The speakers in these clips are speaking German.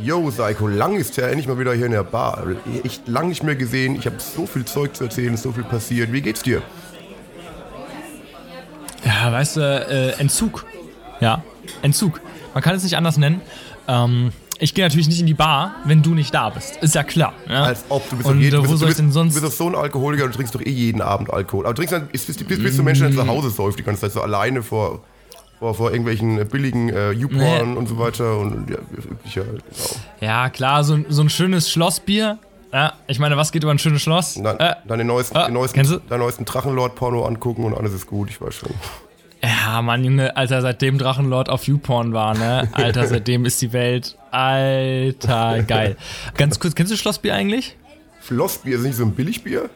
Yo, Psycho, lang ist ja endlich mal wieder hier in der Bar. Echt lang nicht mehr gesehen. Ich habe so viel Zeug zu erzählen, so viel passiert. Wie geht's dir? Ja, weißt du, äh, Entzug. Ja, Entzug. Man kann es nicht anders nennen. Ähm, ich gehe natürlich nicht in die Bar, wenn du nicht da bist. Ist ja klar. Ja? Als ob du bist Und jeden, äh, wo bist, du soll ich bist, denn sonst- Du bist doch so ein Alkoholiker, du trinkst doch eh jeden Abend Alkohol. Aber du trinkst dann, bist, bist, bist, bist du Mensch, der zu Hause säuft die ganze Zeit so alleine vor, vor, vor irgendwelchen äh, billigen äh, Youporn und so weiter. Und ja, üblicher halt, genau. Ja, klar, so, ein- so ein schönes Schlossbier. Ja, ich meine, was geht über ein schönes Schloss? Dann, Äh, den neuesten, den neuesten, deinen neuesten Drachenlord-Porno angucken und alles ist gut, ich weiß schon. ja, Mann, Junge, Alter, seitdem Drachenlord auf YouPorn war, ne? Alter, seitdem ist die Welt. Alter, geil. Ganz kurz, kennst du Schlossbier eigentlich? Schlossbier ist nicht so ein Billigbier?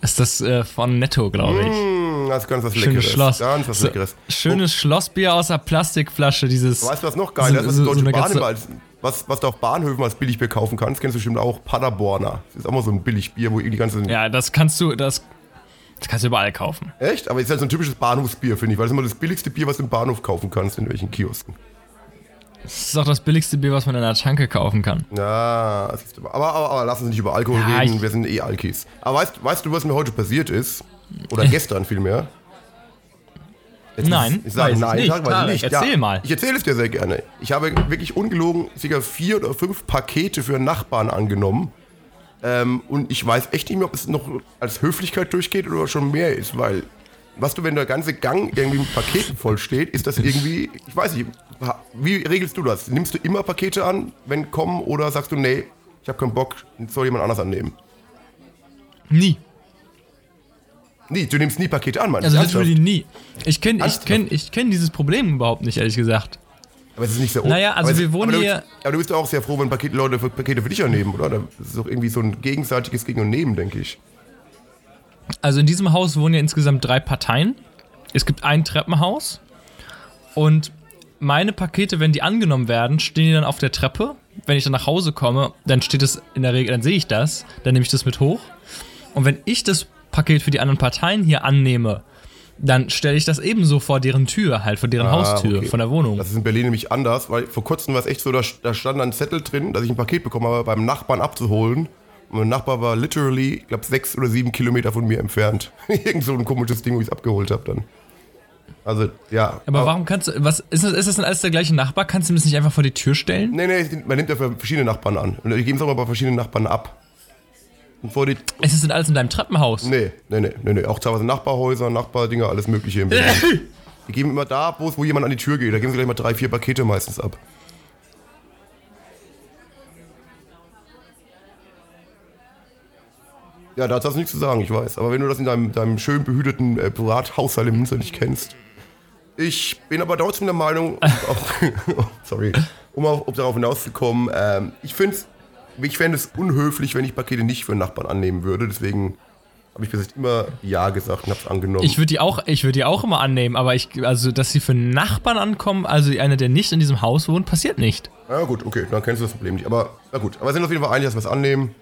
Ist das äh, von Netto, glaube ich. Hm, das ist ganz was Schönes Leckeres. Schloss. Ganz was So, Leckeres. schönes Schlossbier aus der Plastikflasche, dieses. Weißt du, was noch geil ist? So- Was, so- so Deutsche eine Bahn als, was, was du auf Bahnhöfen als Billigbier kaufen kannst, kennst du bestimmt auch Paderborner. Das ist auch mal so ein Billigbier, wo die ganzen. Ja, das kannst du, das, das kannst du überall kaufen. Echt? Aber es ist halt so ein typisches Bahnhofsbier, finde ich, weil es immer das billigste Bier, was du im Bahnhof kaufen kannst, in welchen Kiosken. Das ist auch das billigste Bier, was man in einer Tanke kaufen kann. Ja. Aber, aber, aber lass uns nicht über Alkohol Ja, reden, wir sind eh Alkis. Aber weißt, weißt du, was mir heute passiert ist? Oder gestern vielmehr? Jetzt Nein, Ich sage nein, nicht. Tarek, ich nicht. erzähl mal. Ich erzähle es dir sehr gerne. Ich habe wirklich ungelogen circa vier oder fünf Pakete für Nachbarn angenommen. Ähm, und ich weiß echt nicht mehr, ob es noch als Höflichkeit durchgeht oder schon mehr ist, weil, was du, wenn der ganze Gang irgendwie mit Paketen voll steht, ist das irgendwie, ich weiß nicht, wie regelst du das? Nimmst du immer Pakete an, wenn kommen, oder sagst du, nee, ich habe keinen Bock, soll jemand anders annehmen? Nie. Nee, du nimmst nie Pakete an, Mann. Also literally nie. Ich kenne ich kenn, ich kenn dieses Problem überhaupt nicht, ehrlich gesagt. Aber es ist nicht sehr Naja, also aber es- wir wohnen aber du, hier- Aber du bist auch sehr froh, wenn Pakete, Leute für Pakete für dich annehmen, oder? Das ist doch irgendwie so ein gegenseitiges Gegen und Nehmen, denke ich. Also in diesem Haus wohnen ja insgesamt drei Parteien. Es gibt ein Treppenhaus und meine Pakete, wenn die angenommen werden, stehen die dann auf der Treppe. Wenn ich dann nach Hause komme, dann steht es in der Regel, dann sehe ich das, dann nehme ich das mit hoch. Und wenn ich das Paket für die anderen Parteien hier annehme, dann stelle ich das ebenso vor deren Tür, halt vor deren Ah, Haustür, okay. von der Wohnung. Das ist in Berlin nämlich anders, weil vor kurzem war es echt so, da, da stand ein Zettel drin, dass ich ein Paket bekommen habe, beim Nachbarn abzuholen. Und mein Nachbar war literally, ich glaube, sechs oder sieben Kilometer von mir entfernt. Irgend so ein komisches Ding, wo ich es abgeholt habe dann. Also, ja. Aber warum kannst du, was, ist das, ist das denn alles der gleiche Nachbar? Kannst du das nicht einfach vor die Tür stellen? Nee, nee, man nimmt ja für verschiedene Nachbarn an. Und die geben es auch mal bei verschiedenen Nachbarn ab. Vor die. Ist das denn alles in deinem Treppenhaus? Nee, nee, nee, nee, nee. Auch teilweise Nachbarhäuser, Nachbardinger, alles Mögliche im. Die geben immer da, wo, es- wo jemand an die Tür geht. Da geben sie gleich mal drei, vier Pakete meistens ab. Ja, da hast du nichts zu sagen, ich weiß. Aber wenn du das in deinem, deinem schön behüteten äh, Privathaushalt in Münster nicht kennst. Ich bin aber trotzdem der Meinung, auch, sorry, um auf, um darauf hinauszukommen, ähm, ich finde ich fände es unhöflich, wenn ich Pakete nicht für einen Nachbarn annehmen würde. Deswegen habe ich bis jetzt immer Ja gesagt und habe es angenommen. Ich würde die auch, ich würde die auch immer annehmen, aber ich, also, dass sie für Nachbarn ankommen, also einer, der nicht in diesem Haus wohnt, passiert nicht. Ja gut, okay, dann kennst du das Problem nicht. Aber na gut, aber wir sind auf jeden Fall einig, dass wir es annehmen.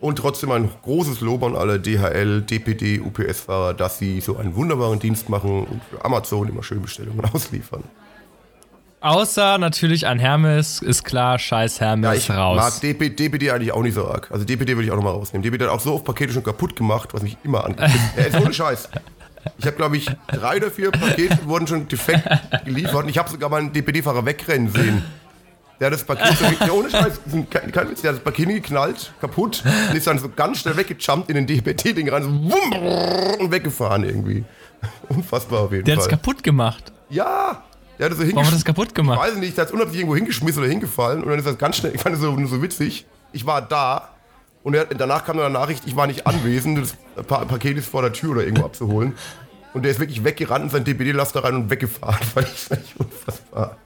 Und trotzdem ein großes Lob an alle DHL, DPD, UPS-Fahrer, dass sie so einen wunderbaren Dienst machen und für Amazon immer schön Bestellungen ausliefern. Außer natürlich an Hermes, ist klar, scheiß Ja, Hermes ich raus. mag DP, DPD eigentlich auch nicht so arg. Also DPD würde ich auch nochmal rausnehmen. DPD hat auch so oft Pakete schon kaputt gemacht, was mich immer angeht. ja, jetzt ohne Scheiß. Ich habe, glaube ich, drei oder vier Pakete wurden schon defekt geliefert und ich habe sogar mal einen DPD-Fahrer wegrennen sehen. Der hat das Paket, so, ja, ohne Scheiß, ist kein, kein Witz, der hat das Paket geknallt, kaputt und ist dann so ganz schnell weggejumpt in den DPD-Ding rein, so wumm, und weggefahren irgendwie. Unfassbar auf jeden der hat es Fall. kaputt gemacht. Ja, der hat das so Warum hat das kaputt ich gemacht? weiß nicht, der hat es unabsichtlich irgendwo hingeschmissen oder hingefallen und dann ist das ganz schnell, ich fand das so, so witzig. Ich war da und er, danach kam dann eine Nachricht, ich war nicht anwesend, das pa Paket ist vor der Tür oder irgendwo abzuholen. Und der ist wirklich weggerannt in sein DPD-Laster rein und weggefahren. Fand ich, fand ich unfassbar.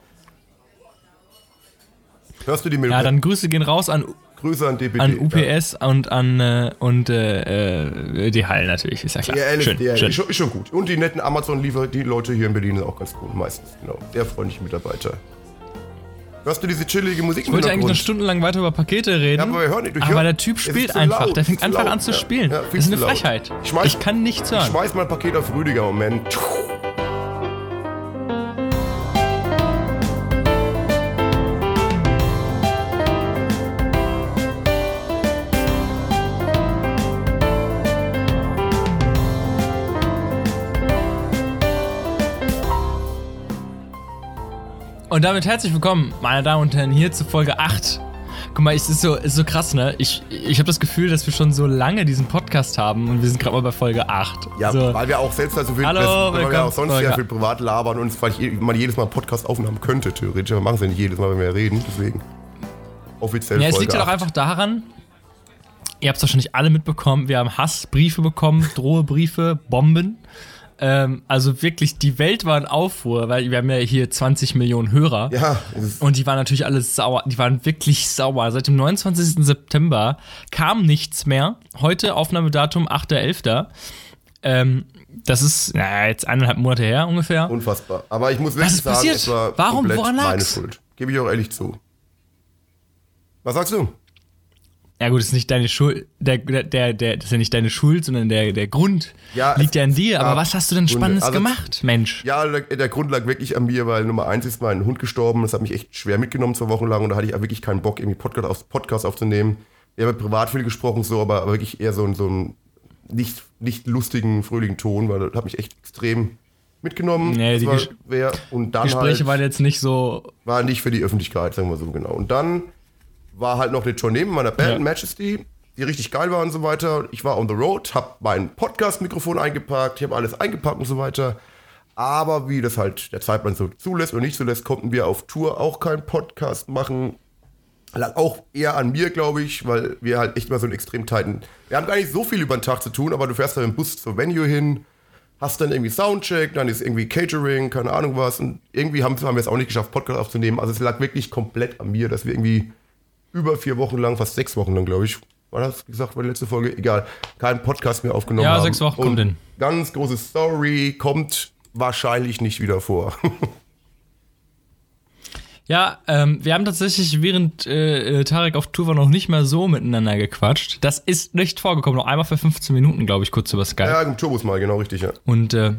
Hörst du die Mail? Ja, dann Grüße gehen raus an, Grüße an DPD. an UPS und an äh, und äh, äh, DHL natürlich, ist ja klar. Ja, ehrlich, schön, ja, schön. Ist, schon, ist schon gut. Und die netten Amazon-Liefer, die Leute hier in Berlin sind auch ganz cool, meistens. Genau. Sehr freundliche Mitarbeiter. Hörst du diese chillige Musik Ich wollte eigentlich noch stundenlang weiter über Pakete reden. Ja, aber wir hören nicht. Ich aber der Typ spielt einfach. laut, der fängt einfach laut, an zu ja. spielen. Ja, das ist eine. Frechheit. Ich schmeiß- ich kann nichts Ich hören. schmeiß mal ein Paket auf Rüdiger, Moment. Und damit herzlich willkommen, meine Damen und Herren, hier zu Folge 8. Guck mal, es ist so, ist so krass, ne? Ich, ich habe das Gefühl, dass wir schon so lange diesen Podcast haben und wir sind gerade mal bei Folge 8. Ja, so. weil wir auch selbst da so viel, Hallo, weil wir auch sonst Folge- sehr viel privat labern und weil ich man jedes Mal einen Podcast aufnehmen könnte, theoretisch. Aber machen es ja nicht jedes Mal, wenn wir reden, deswegen. Offiziell Ja, es Folge liegt ja doch 8. einfach daran, ihr habt es wahrscheinlich alle mitbekommen, wir haben Hassbriefe bekommen, Drohebriefe, Bomben. Ähm, also wirklich, die Welt war in Aufruhr, weil wir haben ja hier 20 Millionen Hörer. Ja, Und die waren natürlich alle sauer. Die waren wirklich sauer. Seit dem 29. September kam nichts mehr. Heute Aufnahmedatum 8.11. Ähm, das ist na, jetzt eineinhalb Monate her ungefähr. unfassbar. Aber ich muss wirklich ist sagen, passiert? es war Warum? Woran meine lag's? Schuld. Gebe ich auch ehrlich zu. Was sagst du? Ja gut, das ist nicht deine Schuld. Der, der, der, das ist ja nicht deine Schuld, sondern der, der Grund Ja, liegt ja an dir. Aber was hast du denn. Spannendes Also- gemacht, Mensch? Ja, der, der Grund lag wirklich an mir, weil Nummer eins ist mein Hund gestorben. Das hat mich echt schwer mitgenommen zwei Wochen lang und da hatte ich auch wirklich keinen Bock, irgendwie Podcast, auf, Podcast aufzunehmen. Wir haben privat viel gesprochen, so, aber wirklich eher so, ein- so einen nicht, nicht lustigen, fröhlichen Ton, weil das hat mich echt extrem mitgenommen. Nee, die war Ges- schwer. und dann Gespräche halt, waren jetzt nicht so. war nicht für die Öffentlichkeit, sagen wir so genau. Und dann war halt noch eine Tournee mit meiner Band, Ja. Majesty, die richtig geil war und so weiter. Ich war on the road, hab mein Podcast-Mikrofon eingepackt, ich habe alles eingepackt und so weiter. Aber wie das halt der Zeitplan so zulässt oder nicht zulässt, konnten wir auf Tour auch keinen Podcast machen. Lag auch eher an mir, glaube ich, weil wir halt echt mal so einen extrem tighten. Wir haben gar nicht so viel über den Tag zu tun, aber du fährst dann im Bus zur Venue hin, hast dann irgendwie Soundcheck, dann ist irgendwie Catering, keine Ahnung was. Und irgendwie haben, haben wir es auch nicht geschafft, Podcast aufzunehmen. Also es lag wirklich komplett an mir, dass wir irgendwie über vier Wochen lang, fast sechs Wochen lang, glaube ich, war das gesagt, war die letzte Folge? Egal, keinen Podcast mehr aufgenommen Ja, haben. sechs Wochen kommt Und hin. Ganz große Story, kommt wahrscheinlich nicht wieder vor. Ja, ähm, wir haben tatsächlich während äh, äh, Tarek auf Tour war noch nicht mal so miteinander gequatscht. Das ist nicht vorgekommen. Noch einmal für 15 Minuten, glaube ich, kurz über Skype. ja, im Turbus mal, genau richtig, ja. Und, äh,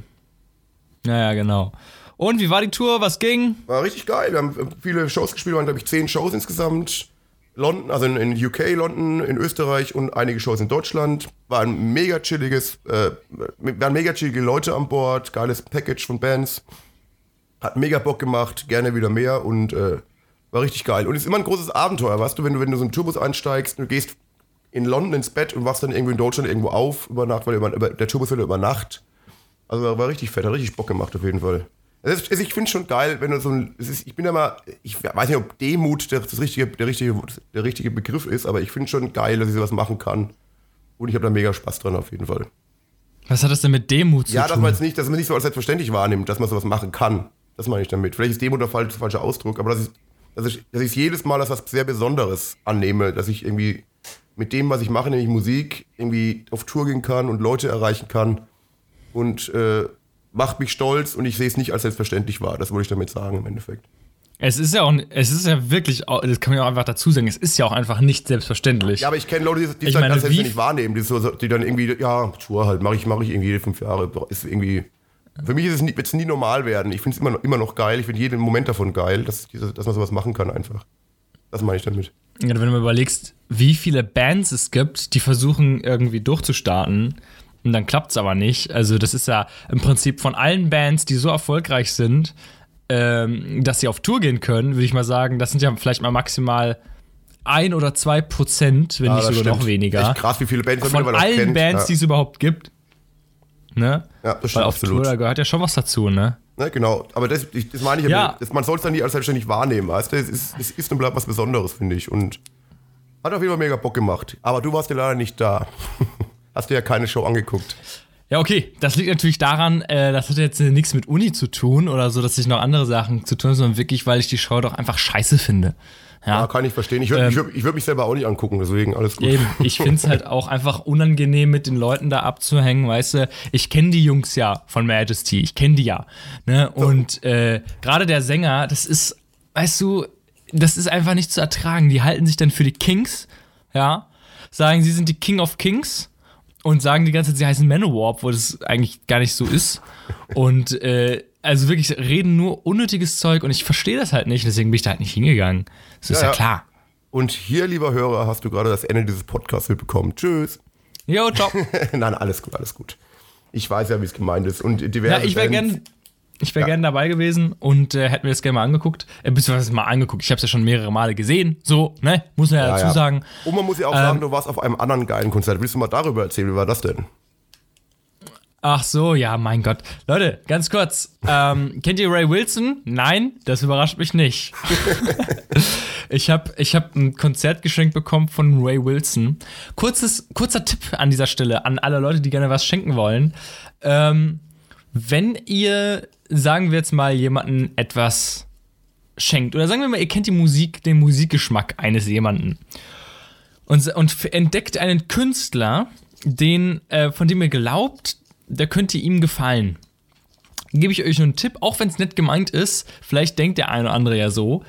naja, genau. Und wie war die Tour? Was ging? War richtig geil. Wir haben viele Shows gespielt, waren, glaube ich, zehn Shows insgesamt. London, also in, in UK, London, in Österreich und einige Shows in Deutschland. War ein mega chilliges, äh, waren mega chillige Leute an Bord, geiles Package von Bands. Hat mega Bock gemacht, gerne wieder mehr und äh, war richtig geil. Und ist immer ein großes Abenteuer, weißt du, wenn du, wenn du so einen Tourbus einsteigst, du gehst in London ins Bett und wachst dann irgendwo in Deutschland irgendwo auf über Nacht, weil über, über, der Tourbus wird über Nacht. Also war richtig fett, hat richtig Bock gemacht auf jeden Fall. Es ist, also ich finde schon geil, wenn du so ein, es ist, ich bin ja mal, ich weiß nicht, ob Demut der, das richtige, der, richtige, der richtige Begriff ist, aber ich finde schon geil, dass ich sowas machen kann. Und ich habe da mega Spaß dran auf jeden Fall. Was hat das denn mit Demut zu Ja, dass tun? man nicht, dass man nicht so als selbstverständlich wahrnimmt, dass man sowas machen kann. Das meine ich damit. Vielleicht ist Demut der falsche, falsche Ausdruck, aber dass ich, dass ich, dass ich jedes Mal als was sehr Besonderes annehme, dass ich irgendwie mit dem, was ich mache, nämlich Musik, irgendwie auf Tour gehen kann und Leute erreichen kann und äh, macht mich stolz und ich sehe es nicht als selbstverständlich wahr. Das wollte ich damit sagen im Endeffekt. es ist ja auch, es ist ja wirklich, das kann man ja auch einfach dazu sagen, es ist ja auch einfach nicht selbstverständlich. Ja, aber ich kenne Leute, die, das wie- selbstverständlich wahrnehmen, die, so, die dann irgendwie, ja, Tour halt, mache ich, mache ich irgendwie jede fünf Jahre. Ist irgendwie. Für mich ist es nie, wird es nie normal werden. Ich finde es immer, noch- immer noch geil. Ich finde jeden Moment davon geil, dass, dass man sowas machen kann einfach. Das meine ich damit. Ja, wenn du mal überlegst, wie viele Bands es gibt, die versuchen irgendwie durchzustarten und dann klappt es aber nicht. Also das ist ja im Prinzip von allen Bands, die so erfolgreich sind, ähm, dass sie auf Tour gehen können, würde ich mal sagen, das sind ja vielleicht mal maximal ein oder zwei Prozent, wenn Ja, nicht sogar noch stimmt. weniger. Echt krass, wie viele Bands Von allen kennt. Bands, die ja. es überhaupt gibt. Ne? Ja, das Weil stimmt auf absolut. Tour, da gehört ja schon was dazu, ne? Ne, genau, aber das, ich, das meine ich Ja. Das, man soll es dann nie als selbstständig wahrnehmen, weißt du? Es ist, es ist und bleibt was Besonderes, finde ich. Und hat auf jeden Fall mega Bock gemacht. Aber du warst ja leider nicht da. Hast dir ja keine Show angeguckt. Ja, okay. Das liegt natürlich daran, äh, das hat jetzt nichts mit Uni zu tun oder so, dass ich noch andere Sachen zu tun habe, sondern wirklich, weil ich die Show doch einfach scheiße finde. Ja, Ja, kann ich verstehen. Ich würde ich würd, würd mich selber auch nicht angucken, deswegen alles gut. eben. Ich finde es halt auch einfach unangenehm, mit den Leuten da abzuhängen, weißt du. Ich kenne die Jungs ja von Majesty, ich kenne die ja. Ne? Und äh, gerade der Sänger, das ist, weißt du, das ist einfach nicht zu ertragen. Die halten sich dann für die Kings, ja, sagen, sie sind die King of Kings und sagen die ganze Zeit, sie heißen Manowar, obwohl das eigentlich gar nicht so ist. Und äh, also wirklich reden nur unnötiges Zeug und ich verstehe das halt nicht, deswegen bin ich da halt nicht hingegangen. Das ist Ja, ja, ja. klar. Und hier, lieber Hörer, hast du gerade das Ende dieses Podcasts mitbekommen. Tschüss. Jo, ciao. Nein, alles gut, alles gut. Ich weiß ja, wie es gemeint ist. Und diverse Ja, ich wäre gern. Ich wäre ja. gerne dabei gewesen und äh, hätte mir das gerne mal angeguckt. Äh, beziehungsweise mal angeguckt. Ich habe es ja schon mehrere Male gesehen. So, ne? Muss man ja, ja dazu ja. sagen. Und man muss ja auch ähm, sagen, du warst auf einem anderen geilen Konzert. Willst du mal darüber erzählen? Wie war das denn? Ach so, ja, mein Gott. Leute, ganz kurz. Ähm, kennt ihr Ray Wilson? Nein, das überrascht mich nicht. ich habe ich hab ein Konzert geschenkt bekommen von Ray Wilson. Kurzes, kurzer Tipp an dieser Stelle an alle Leute, die gerne was schenken wollen. Ähm, wenn ihr, sagen wir jetzt mal, jemanden etwas schenkt, oder sagen wir mal, ihr kennt die Musik, den Musikgeschmack eines jemanden und, und entdeckt einen Künstler, den, äh, von dem ihr glaubt, der könnte ihm gefallen. Gebe ich euch nur einen Tipp, auch wenn es nett gemeint ist, vielleicht denkt der eine oder andere ja so,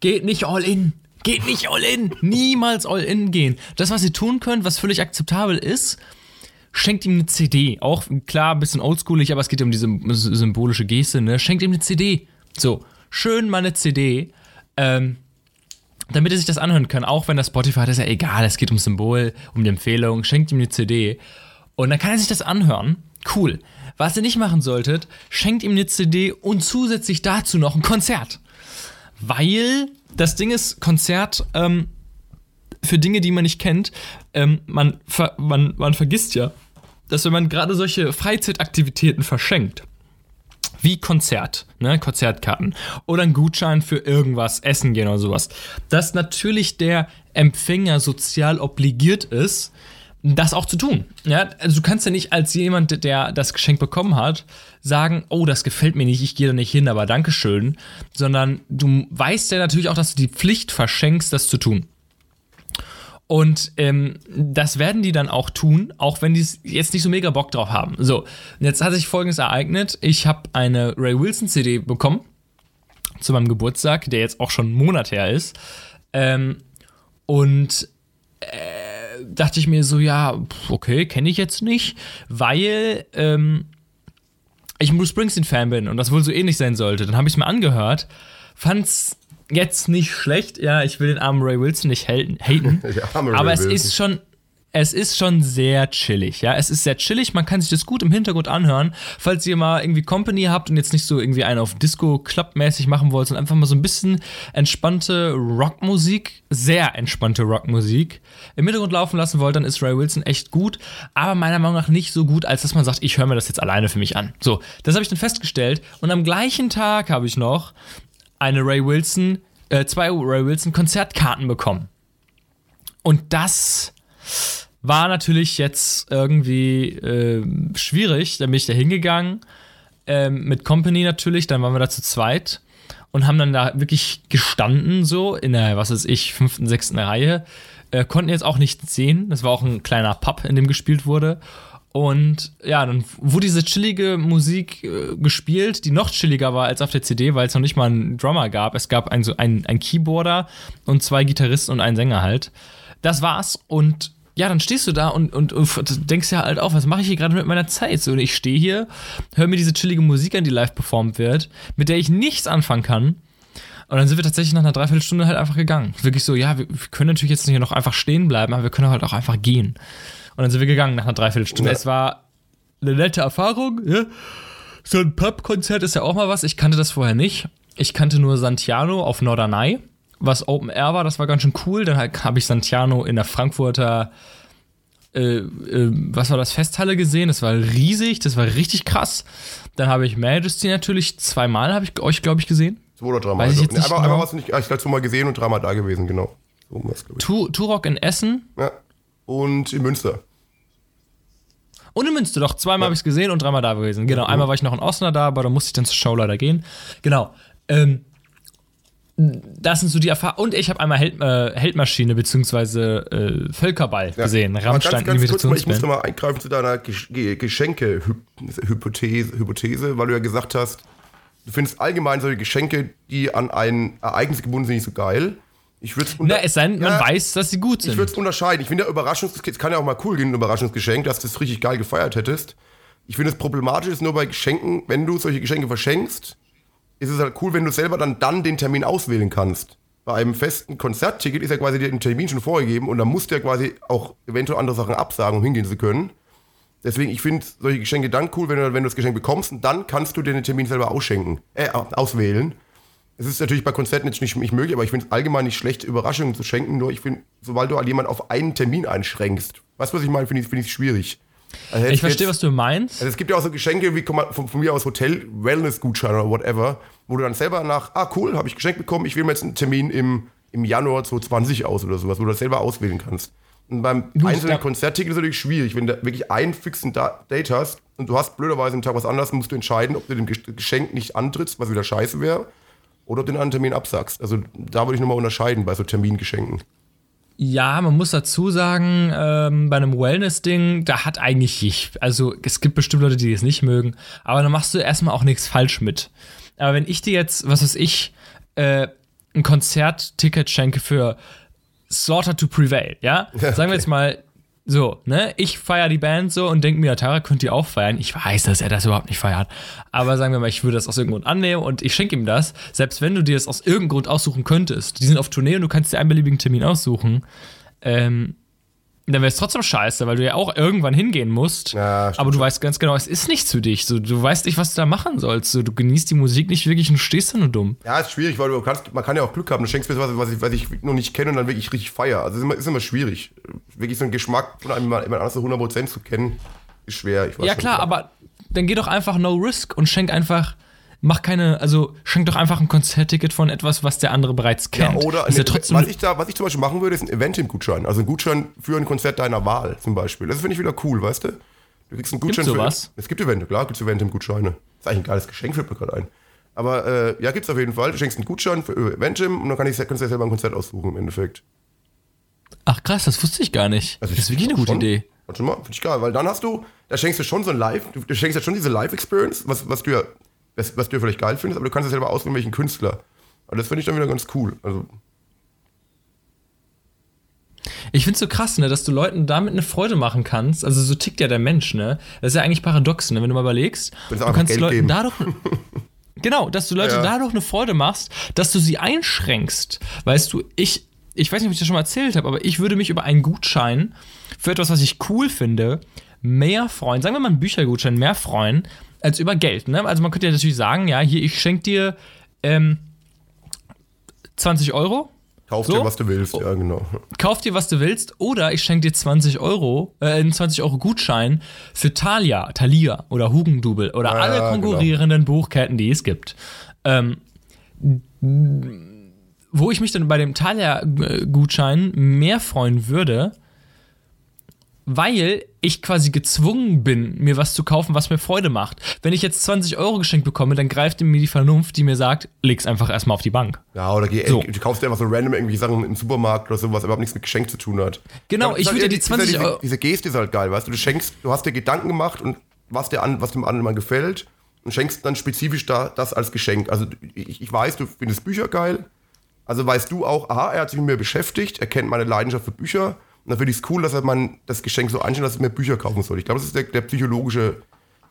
geht nicht all in. Geht nicht all in. Niemals all in gehen. Das, was ihr tun könnt, was völlig akzeptabel ist, schenkt ihm eine CD. Auch klar, ein bisschen oldschoolig, aber es geht um diese symbolische Geste, ne? Schenkt ihm eine CD. So, schön mal eine CD. Ähm, damit er sich das anhören kann, auch wenn das Spotify hat, ist ja egal, es geht um Symbol, um die Empfehlung, schenkt ihm eine CD. Und dann kann er sich das anhören Cool. Was ihr nicht machen solltet, schenkt ihm eine CD und zusätzlich dazu noch ein Konzert. Weil das Ding ist, Konzert ähm, für Dinge, die man nicht kennt, ähm, man, ver man, man vergisst ja, dass wenn man gerade solche Freizeitaktivitäten verschenkt, wie Konzert, ne, Konzertkarten oder ein Gutschein für irgendwas, Essen gehen oder sowas, dass natürlich der Empfänger sozial obligiert ist, das auch zu tun. Ja, also du kannst ja nicht als jemand, der das Geschenk bekommen hat, sagen, oh, das gefällt mir nicht, ich gehe da nicht hin, aber Dankeschön, sondern du weißt ja natürlich auch, dass du die Pflicht verschenkst, das zu tun. Und ähm, das werden die dann auch tun, auch wenn die jetzt nicht so mega Bock drauf haben. So, jetzt hat sich folgendes ereignet. Ich habe eine Ray Wilson CD bekommen zu meinem Geburtstag, der jetzt auch schon einen Monat her ist. Ähm, und äh, dachte ich mir so, ja, okay, kenne ich jetzt nicht, weil ähm, ich ein Bruce Springsteen-Fan bin und das wohl so ähnlich sein sollte. Dann habe ich es mir angehört, fand's jetzt nicht schlecht. Ja, ich will den armen Ray Wilson nicht haten, aber es Wilson. ist schon es ist schon sehr chillig, ja. Es ist sehr chillig, man kann sich das gut im Hintergrund anhören. Falls ihr mal irgendwie Company habt und jetzt nicht so irgendwie einen auf Disco-Club-mäßig machen wollt, sondern einfach mal so ein bisschen entspannte Rockmusik, sehr entspannte Rockmusik im Hintergrund laufen lassen wollt, dann ist Ray Wilson echt gut, aber meiner Meinung nach nicht so gut, als dass man sagt, ich höre mir das jetzt alleine für mich an. So, das habe ich dann festgestellt und am gleichen Tag habe ich noch eine Ray Wilson, äh, zwei Ray Wilson Konzertkarten bekommen. Und das war natürlich jetzt irgendwie äh, schwierig. Dann bin ich da hingegangen, äh, mit Company natürlich, dann waren wir da zu zweit und haben dann da wirklich gestanden, so in der, was weiß ich, fünften, sechsten Reihe. Äh, konnten jetzt auch nichts sehen. Das war auch ein kleiner Pub, in dem gespielt wurde. Und ja, dann wurde diese chillige Musik äh, gespielt, die noch chilliger war als auf der CD, weil es noch nicht mal einen Drummer gab. Es gab ein, so ein, ein Keyboarder und zwei Gitarristen und einen Sänger halt. Das war's und ja, dann stehst du da und, und, und denkst ja halt auch, was mache ich hier gerade mit meiner Zeit? So, und ich stehe hier, höre mir diese chillige Musik an, die live performt wird, mit der ich nichts anfangen kann. Und dann sind wir tatsächlich nach einer Dreiviertelstunde halt einfach gegangen. Wirklich so, ja, wir, wir können natürlich jetzt hier noch einfach stehen bleiben, aber wir können halt auch einfach gehen. Und dann sind wir gegangen nach einer Dreiviertelstunde. Ja. Es war eine nette Erfahrung. Ja. So ein Pub-Konzert ist ja auch mal was. Ich kannte das vorher nicht. Ich kannte nur Santiano auf Norderney was Open Air war, das war ganz schön cool. Dann habe ich Santiano in der Frankfurter, äh, äh, was war das, Festhalle gesehen. Das war riesig, das war richtig krass. Dann habe ich Majesty natürlich zweimal, habe ich euch, glaube ich, gesehen. Zwei oder dreimal. Weiß ich jetzt nicht einmal, genau. einmal was nicht, ich glaube, zweimal gesehen und dreimal da gewesen, genau. Turok in Essen. Ja. Und in Münster. Und in Münster, doch. Zweimal ja. habe ich es gesehen und dreimal da gewesen. Genau. Einmal war ich noch in Osnabrück da, aber da musste ich dann zur Show leider gehen. Genau. Ähm, das sind so die Erfahrungen. Und ich habe einmal Held, äh, Heldmaschine bzw. Äh, Völkerball ja. gesehen. Rammstein ganz, ganz kurz Ich muss mal eingreifen zu deiner Geschenke-Hypothese, Hypothese, weil du ja gesagt hast, du findest allgemein solche Geschenke, die an ein Ereignis gebunden sind, nicht so geil. Ich würde Na, es sei denn, man ja, weiß, dass sie gut sind. Ich würde es unterscheiden. Ich finde Überraschungsgeschenk, es kann ja auch mal cool gehen, ein Überraschungsgeschenk, dass du es richtig geil gefeiert hättest. Ich finde es problematisch ist nur bei Geschenken, wenn du solche Geschenke verschenkst, ist es halt cool, wenn du selber dann, dann den Termin auswählen kannst. Bei einem festen Konzertticket ist ja quasi der Termin schon vorgegeben und dann musst du ja quasi auch eventuell andere Sachen absagen, um hingehen zu können. Deswegen, ich finde solche Geschenke dann cool, wenn du, wenn du das Geschenk bekommst und dann kannst du dir den Termin selber ausschenken, äh, auswählen. Es ist natürlich bei Konzerten jetzt nicht, nicht möglich, aber ich finde es allgemein nicht schlecht, Überraschungen zu schenken. Nur ich finde, sobald du jemanden auf einen Termin einschränkst, weißt du, was ich meine, finde ich, find ich schwierig. Also ich verstehe, was du meinst. Also es gibt ja auch so Geschenke wie von, von mir aus Hotel, Wellness-Gutschein oder whatever, wo du dann selber nach, ah cool, habe ich geschenkt bekommen, ich wähle mir jetzt einen Termin im, im Januar 2020 aus oder sowas, wo du das selber auswählen kannst. Und beim Gut, einzelnen Konzertticket ist es natürlich schwierig, wenn du wirklich einen fixen Date hast und du hast blöderweise einen Tag was anderes, musst du entscheiden, ob du dem Geschenk nicht antrittst, was wieder scheiße wäre, oder ob du den anderen Termin absagst. Also da würde ich nochmal unterscheiden bei so Termingeschenken. Ja, man muss dazu sagen, ähm, bei einem Wellness-Ding, da hat eigentlich ich, also es gibt bestimmt Leute, die es nicht mögen, aber da machst du erstmal auch nichts falsch mit. Aber wenn ich dir jetzt, was weiß ich, äh, ein Konzertticket schenke für Slaughter to Prevail, ja? ja Sagen wir jetzt mal, so, ne? Ich feiere die Band so und denke mir, Tara könnt ihr auch feiern. Ich weiß, dass er das überhaupt nicht feiert. Aber sagen wir mal, ich würde das aus irgendeinem Grund annehmen und ich schenke ihm das. Selbst wenn du dir das aus irgendeinem Grund aussuchen könntest. Die sind auf Tournee und du kannst dir einen beliebigen Termin aussuchen. Ähm, dann wäre es trotzdem scheiße, weil du ja auch irgendwann hingehen musst. Ja, aber du weißt ganz genau, es ist nicht für dich. So, du weißt nicht, was du da machen sollst. So, du genießt die Musik nicht wirklich und stehst da nur dumm. Ja, ist schwierig, weil du kannst, man kann ja auch Glück haben. Du schenkst mir was, was ich, was ich noch nicht kenne und dann wirklich richtig feier. Also ist immer, ist immer schwierig. Wirklich so einen Geschmack von einem jemand anders so 100% zu kennen, ist schwer. ja, klar, aber dann geh doch einfach no risk und schenk einfach mach keine, also schenk doch einfach ein Konzertticket von etwas, was der andere bereits kennt. Ja, oder ist ja trotzdem was, ich da, was ich zum Beispiel machen würde, ist ein Event-Gutschein. Also ein Gutschein für ein Konzert deiner Wahl zum Beispiel. Das finde ich wieder cool, weißt du? Du kriegst einen Gutschein Gibt's sowas? für. Es gibt Event, klar, gibt es Event-Gutscheine. ist eigentlich ein geiles Geschenk, fällt mir gerade ein. Aber äh, ja, gibt's auf jeden Fall. Du schenkst einen Gutschein für Event-Gym und dann kann ich, kannst du dir selber ein Konzert aussuchen im Endeffekt. Ach krass, das wusste ich gar nicht. Also das ist wirklich eine gute schon, Idee. Warte mal, finde ich geil, weil dann hast du, da schenkst du schon so ein Live, du, du schenkst ja schon diese Live-Experience, was, was du ja was, was du vielleicht geil findest, aber du kannst ja selber auswählen, welchen Künstler. Und das finde ich dann wieder ganz cool. Also. Ich finde es so krass, ne, dass du Leuten damit eine Freude machen kannst. Also so tickt ja der Mensch, ne? Das ist ja eigentlich paradox, ne? Wenn du mal überlegst, du kannst Geld Leuten geben. dadurch. genau, dass du Leute ja. dadurch eine Freude machst, dass du sie einschränkst. Weißt du, ich, ich weiß nicht, ob ich das schon mal erzählt habe, aber ich würde mich über einen Gutschein für etwas, was ich cool finde, mehr freuen. Sagen wir mal einen Büchergutschein, mehr freuen, als über Geld. Ne? Also man könnte ja natürlich sagen, ja, hier, ich schenke dir ähm, 20 Euro. Kauf so. dir, was du willst, ja, genau. Kauf dir, was du willst, oder ich schenke dir 20 Euro, äh, einen 20 Euro Gutschein für Thalia, Thalia oder Hugendubel oder ah, alle genau. konkurrierenden genau. Buchketten, die es gibt. Ähm, wo ich mich dann bei dem Thalia-Gutschein mehr freuen würde, weil ich quasi gezwungen bin, mir was zu kaufen, was mir Freude macht. Wenn ich jetzt 20 Euro geschenkt bekomme, dann greift mir die Vernunft, die mir sagt, leg's einfach erstmal auf die Bank. Ja, oder geh, so. du kaufst dir einfach so random irgendwelche Sachen im Supermarkt oder sowas, überhaupt nichts mit Geschenk zu tun hat. Genau, ich würde die 20 diese, Euro. Diese Geste ist halt geil, weißt du, du schenkst, du hast dir Gedanken gemacht und was, dir an, was dem anderen mal gefällt und schenkst dann spezifisch da, das als Geschenk. Also ich, ich weiß, du findest Bücher geil, also weißt du auch, aha, er hat sich mit mir beschäftigt, er kennt meine Leidenschaft für Bücher und dann finde ich es cool, dass man das Geschenk so einstellt, dass es mehr Bücher kaufen soll. Ich glaube, das ist der, der, psychologische,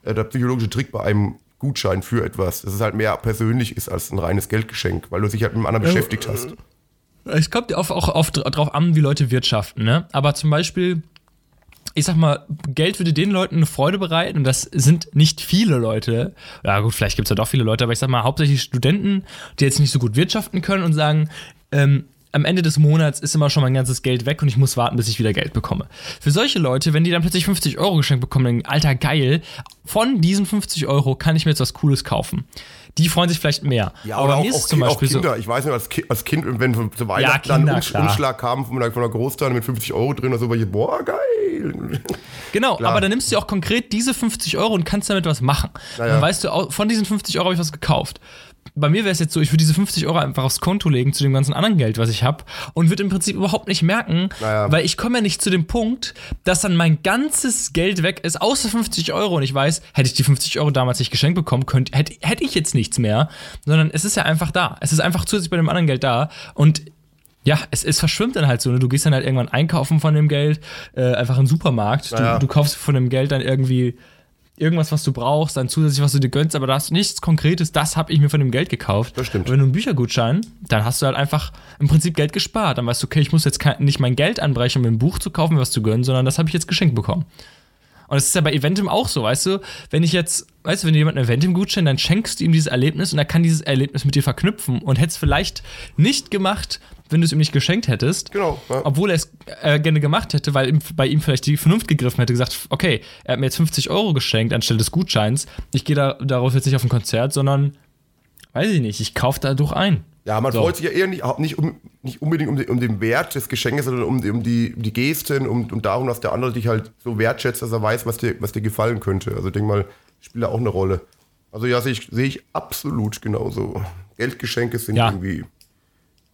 äh, der psychologische Trick bei einem Gutschein für etwas. Dass es halt mehr persönlich ist als ein reines Geldgeschenk, weil du dich halt mit dem anderen äh, beschäftigt hast. Es kommt auch, auch oft darauf an, wie Leute wirtschaften. Ne? Aber zum Beispiel, ich sag mal, Geld würde den Leuten eine Freude bereiten und das sind nicht viele Leute. Ja, gut, vielleicht gibt es ja doch viele Leute, aber ich sag mal, hauptsächlich Studenten, die jetzt nicht so gut wirtschaften können und sagen, ähm, am Ende des Monats ist immer schon mein ganzes Geld weg und ich muss warten, bis ich wieder Geld bekomme. Für solche Leute, wenn die dann plötzlich 50 Euro geschenkt bekommen, dann, alter geil, von diesen 50 Euro kann ich mir jetzt was Cooles kaufen. Die freuen sich vielleicht mehr. Ja, aber auch, auch, zum Beispiel auch Kinder. So, ich weiß nicht, als, Ki als Kind, wenn zu Weihnachten ja, Kinder, dann Umschlag kam von einer, von einer Großtante mit 50 Euro drin oder so, war ich, boah, geil. Genau, Klar. aber dann nimmst du auch konkret diese 50 Euro und kannst damit was machen. Naja. Dann weißt du, von diesen 50 Euro habe ich was gekauft bei mir wäre es jetzt so, ich würde diese 50 Euro einfach aufs Konto legen zu dem ganzen anderen Geld, was ich habe und würde im Prinzip überhaupt nicht merken, naja. weil ich komme ja nicht zu dem Punkt, dass dann mein ganzes Geld weg ist, außer 50 Euro und ich weiß, hätte ich die 50 Euro damals nicht geschenkt bekommen, könnte, hätte, hätte ich jetzt nichts mehr, sondern es ist ja einfach da. Es ist einfach zusätzlich bei dem anderen Geld da und ja, es, es verschwimmt dann halt so. Ne? Du gehst dann halt irgendwann einkaufen von dem Geld, äh, einfach in den Supermarkt. Naja. Du, du kaufst von dem Geld dann irgendwie irgendwas, was du brauchst, dann zusätzlich, was du dir gönnst, aber da hast du nichts Konkretes, das habe ich mir von dem Geld gekauft. Das stimmt. Und wenn du einen Büchergutschein, dann hast du halt einfach im Prinzip Geld gespart. Dann weißt du, okay, ich muss jetzt nicht mein Geld anbrechen, um mir ein Buch zu kaufen, was zu gönnen, sondern das habe ich jetzt geschenkt bekommen. Und das ist ja bei Eventim auch so, weißt du? Wenn ich jetzt, weißt du, wenn du jemand ein Eventim-Gutschein, dann schenkst du ihm dieses Erlebnis und er kann dieses Erlebnis mit dir verknüpfen und hätte es vielleicht nicht gemacht, wenn du es ihm nicht geschenkt hättest. Genau, ja. Obwohl er es äh, gerne gemacht hätte, weil ihm, bei ihm vielleicht die Vernunft gegriffen hätte, gesagt, okay, er hat mir jetzt 50 Euro geschenkt anstelle des Gutscheins. Ich gehe da, darauf jetzt nicht auf ein Konzert, sondern, weiß ich nicht, ich kaufe dadurch ein. Ja, man So. freut sich ja eher nicht, nicht, um, nicht unbedingt um den, um den Wert des Geschenkes, sondern um, um, die, um die Gesten, um, um darum, dass der andere dich halt so wertschätzt, dass er weiß, was dir, was dir gefallen könnte. Also ich denke mal, spielt da auch eine Rolle. Also ja, sehe ich, sehe ich absolut genauso. Geldgeschenke sind Ja. irgendwie,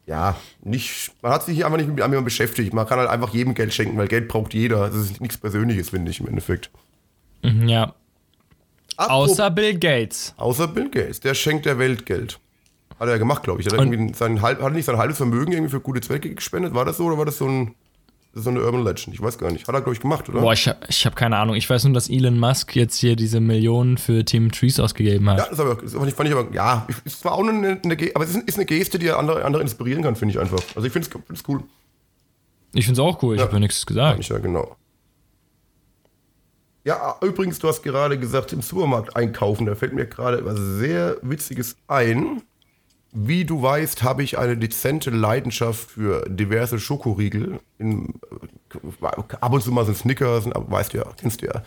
ja, nicht, man hat sich hier einfach nicht mit jemandem beschäftigt. Man kann halt einfach jedem Geld schenken, weil Geld braucht jeder. Das ist nichts Persönliches, finde ich im Endeffekt. Mhm, ja. Apropos- Außer Bill Gates. Außer Bill Gates, der schenkt der Welt Geld. Hat er gemacht, glaube ich. Hat er, Und- irgendwie sein hat er nicht sein halbes Vermögen irgendwie für gute Zwecke gespendet? War das so oder war das so, ein, das ist so eine Urban Legend? Ich weiß gar nicht. Hat er, glaube ich, gemacht, oder? Boah, ich, hab- ich habe keine Ahnung. Ich weiß nur, dass Elon Musk jetzt hier diese Millionen für Team Trees ausgegeben hat. Ja, das, aber, das fand ich, fand ich aber, ja, es war auch eine, eine Ge- aber es ist, eine Geste, die andere, andere inspirieren kann, finde ich einfach. Also ich finde es cool. Ich finde es auch cool. Ich Ja. habe ja nichts gesagt. Ja, genau. Ja, übrigens, du hast gerade gesagt, im Supermarkt einkaufen. Da fällt mir gerade was sehr Witziges ein. Wie du weißt, habe ich eine dezente Leidenschaft für diverse Schokoriegel. In, äh, ab und zu mal sind Snickers, aber weißt du ja, kennst du ja.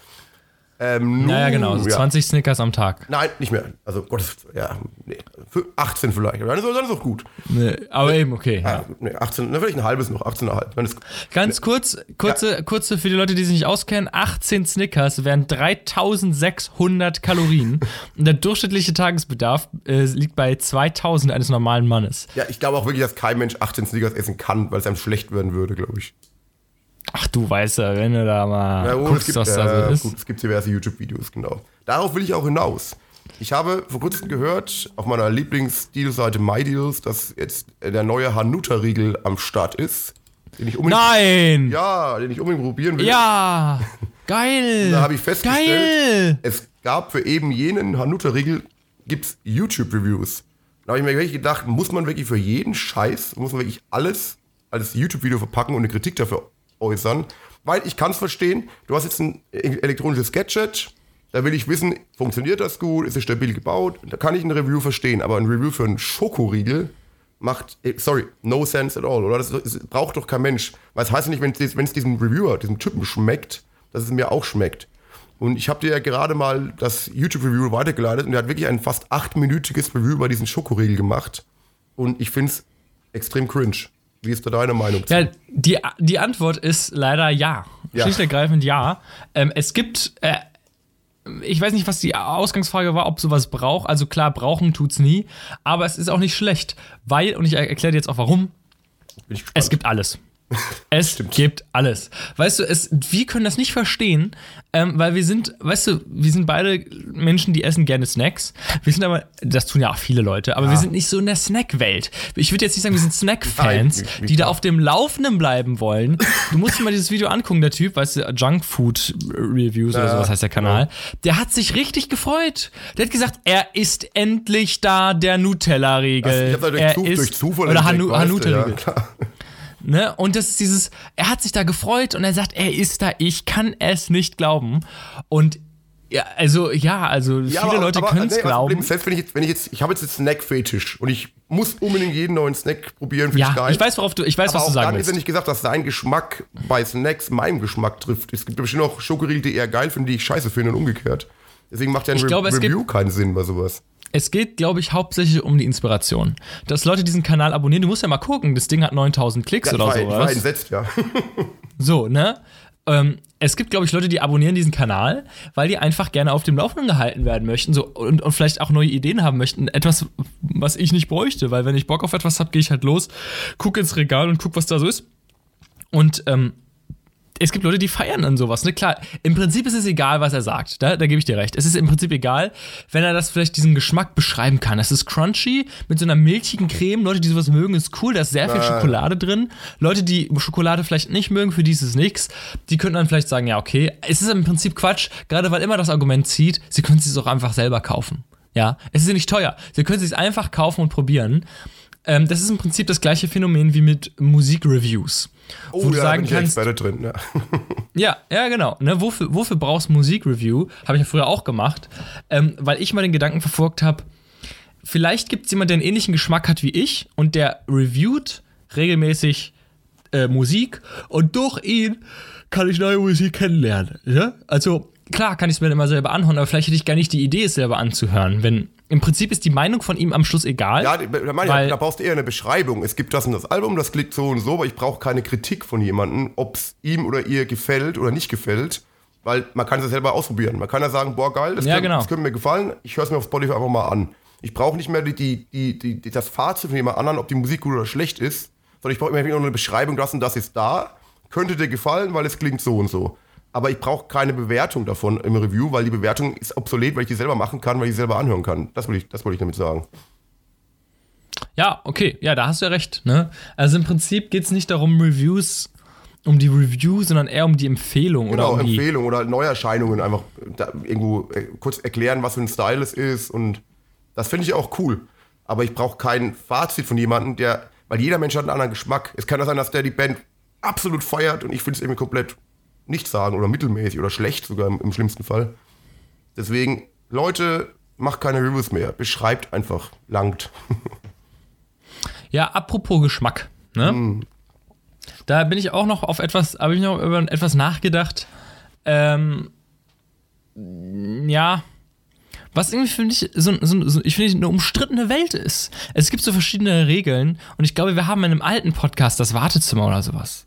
Ähm, Naja, genau. So ja. 20 Snickers am Tag. Nein, nicht mehr. Also, Gottes, ja, nee. Für 18 vielleicht. Dann ist, dann ist auch gut. Nee, aber eben, okay. Ja. Nee, 18, dann vielleicht ein halbes noch, 18,5. Dann ist Ganz kurz, kurze, kurze für die Leute, die sich nicht auskennen: 18 Snickers wären 3600 Kalorien. und der durchschnittliche Tagesbedarf äh, liegt bei 2000 eines normalen Mannes. Ja, ich glaube auch wirklich, dass kein Mensch 18 Snickers essen kann, weil es einem schlecht werden würde, glaube ich. Ach, du weißt ja, wenn du da mal Ja, es guckst, gibt, was äh, da so ist. Gut, es gibt diverse YouTube-Videos, genau. Darauf will ich auch hinaus. Ich habe vor kurzem gehört, auf meiner Lieblings-Deal-Seite MyDeals, dass jetzt äh, der neue Hanuta-Riegel am Start ist. Den ich unbedingt, Nein! Ja, den ich unbedingt probieren will. Ja! Geil! Da habe ich festgestellt, Geil! es gab für eben jenen Hanuta-Riegel gibt's YouTube-Reviews. Da habe ich mir wirklich gedacht, muss man wirklich für jeden Scheiß, muss man wirklich alles als YouTube-Video verpacken und eine Kritik dafür äußern? Weil ich kann es verstehen, du hast jetzt ein elektronisches Gadget, da will ich wissen, funktioniert das gut, ist es stabil gebaut, da kann ich ein Review verstehen, aber ein Review für einen Schokoriegel macht, eh, sorry, no sense at all, oder? Das, das braucht doch kein Mensch. Weil es heißt ja nicht, wenn es diesem Reviewer, diesem Typen schmeckt, dass es mir auch schmeckt. Und ich habe dir ja gerade mal das YouTube-Review weitergeleitet und er hat wirklich ein fast achtminütiges Review über diesen Schokoriegel gemacht. Und ich finde es extrem cringe. Wie ist da deine Meinung zu? Ja, die, die Antwort ist leider ja. Ja. Schlicht ergreifend ja. Ähm, es gibt, äh, ich weiß nicht, was die Ausgangsfrage war, ob sowas braucht. Also klar, brauchen tut's nie. Aber es ist auch nicht schlecht, weil, und ich er- erkläre dir jetzt auch warum, es gibt alles. Es gibt alles. Weißt du, es, wir können das nicht verstehen, ähm, weil wir sind, weißt du, wir sind beide Menschen, die essen gerne Snacks. Wir sind aber, das tun ja auch viele Leute, aber wir sind nicht so in der Snack-Welt. Ich würde jetzt nicht sagen, wir sind Snack-Fans, die da auf dem Laufenden bleiben wollen. Du musst dir mal dieses Video angucken, der Typ, weißt du, Junkfood-Reviews oder Ja, sowas heißt der Kanal. Der hat sich richtig gefreut. Der hat gesagt, er ist endlich da, der Nutella-Riegel. ich habe da durch, Er Zu, ist- durch Zufall Oder Hanu, Hanuta-Riegel. ja, klar. Ne? Und das ist dieses, er hat sich da gefreut und er sagt, er ist da, ich kann es nicht glauben. Und ja, also ja, also Ja, viele aber- Leute können es nee, Problem glauben. ist, Selbst wenn ich jetzt, wenn ich jetzt, ich habe jetzt einen Snack-Fetisch und ich muss unbedingt jeden neuen Snack probieren, finde Ja, ich geil. ich weiß, worauf du, ich weiß, aber was auch du sagen dann ist willst. ja nicht gesagt, dass dein Geschmack bei Snacks meinem Geschmack trifft. Es gibt bestimmt auch Schokoriegel, die eher geil finden, die ich scheiße finde und umgekehrt. Deswegen macht ja ein Re glaube, Review keinen Sinn bei sowas. Es geht, glaube ich, hauptsächlich um die Inspiration. Dass Leute diesen Kanal abonnieren, du musst ja mal gucken, das Ding hat 9000 Klicks Ja, oder war, ich war sowas. entsetzt, ja. So, ne? Ähm, es gibt, glaube ich, Leute, die abonnieren diesen Kanal, weil die einfach gerne auf dem Laufenden gehalten werden möchten so, und, und vielleicht auch neue Ideen haben möchten. Etwas, was ich nicht bräuchte, weil wenn ich Bock auf etwas habe, gehe ich halt los, gucke ins Regal und gucke, was da so ist. Und ähm, es gibt Leute, die feiern an sowas. Ne? Klar, im Prinzip ist es egal, was er sagt. Da, da gebe ich dir recht. Es ist im Prinzip egal, wenn er das vielleicht diesen Geschmack beschreiben kann. Es ist crunchy mit so einer milchigen Creme. Leute, die sowas mögen, ist cool. Da ist sehr viel. Schokolade drin. Leute, die Schokolade vielleicht nicht mögen, für die ist es nichts. Die könnten dann vielleicht sagen, ja, okay. Es ist im Prinzip Quatsch, gerade weil immer das Argument zieht, sie können es sich auch einfach selber kaufen. Ja, es ist ja nicht teuer. Sie können es sich einfach kaufen und probieren. Ähm, das ist im Prinzip das gleiche Phänomen wie mit Musikreviews. Oh, wo du ja, sagen kannst, drin. Ja. ja, ja, genau. Ne, wofür, wofür brauchst du Musikreview? Habe ich ja früher auch gemacht, ähm, weil ich mal den Gedanken verfolgt habe, vielleicht gibt es jemanden, der einen ähnlichen Geschmack hat wie ich und der reviewt regelmäßig äh, Musik und durch ihn kann ich neue Musik kennenlernen. Ja? Also klar kann ich es mir immer selber anhören, aber vielleicht hätte ich gar nicht die Idee, es selber anzuhören. Wenn im Prinzip ist die Meinung von ihm am Schluss egal. Ja, da, meine ich, da brauchst du eher eine Beschreibung. Es gibt das und das Album, das klingt so und so, aber ich brauche keine Kritik von jemandem, ob es ihm oder ihr gefällt oder nicht gefällt. Weil man kann es selber ausprobieren. Man kann ja sagen, boah, geil, das, Ja, könnte, genau. das könnte mir gefallen. Ich höre es mir auf Spotify einfach mal an. Ich brauche nicht mehr die, die, die, das Fazit von jemand anderem, ob die Musik gut oder schlecht ist, sondern ich brauche immer nur eine Beschreibung, das und das ist da. Könnte dir gefallen, weil es klingt so und so. Aber ich brauche keine Bewertung davon im Review, weil die Bewertung ist obsolet, weil ich die selber machen kann, weil ich die selber anhören kann. Das wollte ich, das wollte ich damit sagen. Ja, okay, ja, da hast du ja recht. Ne? Also im Prinzip geht es nicht darum, Reviews, um die Review, sondern eher um die Empfehlung Genau, oder um die. Empfehlungen oder Neuerscheinungen einfach irgendwo äh, kurz erklären, was für ein Style es ist und das finde ich auch cool. Aber ich brauche kein Fazit von jemandem, der, weil jeder Mensch hat einen anderen Geschmack. Es kann ja sein, dass der die Band absolut feiert und ich finde es irgendwie komplett nicht sagen oder mittelmäßig oder schlecht sogar im, im schlimmsten Fall. Deswegen, Leute, macht keine Reviews mehr. Beschreibt einfach, langt. Ja, apropos Geschmack, ne? Mm. Da bin ich auch noch auf etwas, habe ich noch über etwas nachgedacht. Ähm, ja, was irgendwie finde ich so, so, so ich finde eine umstrittene Welt ist. Es gibt so verschiedene Regeln und ich glaube, wir haben in einem alten Podcast das Wartezimmer oder sowas.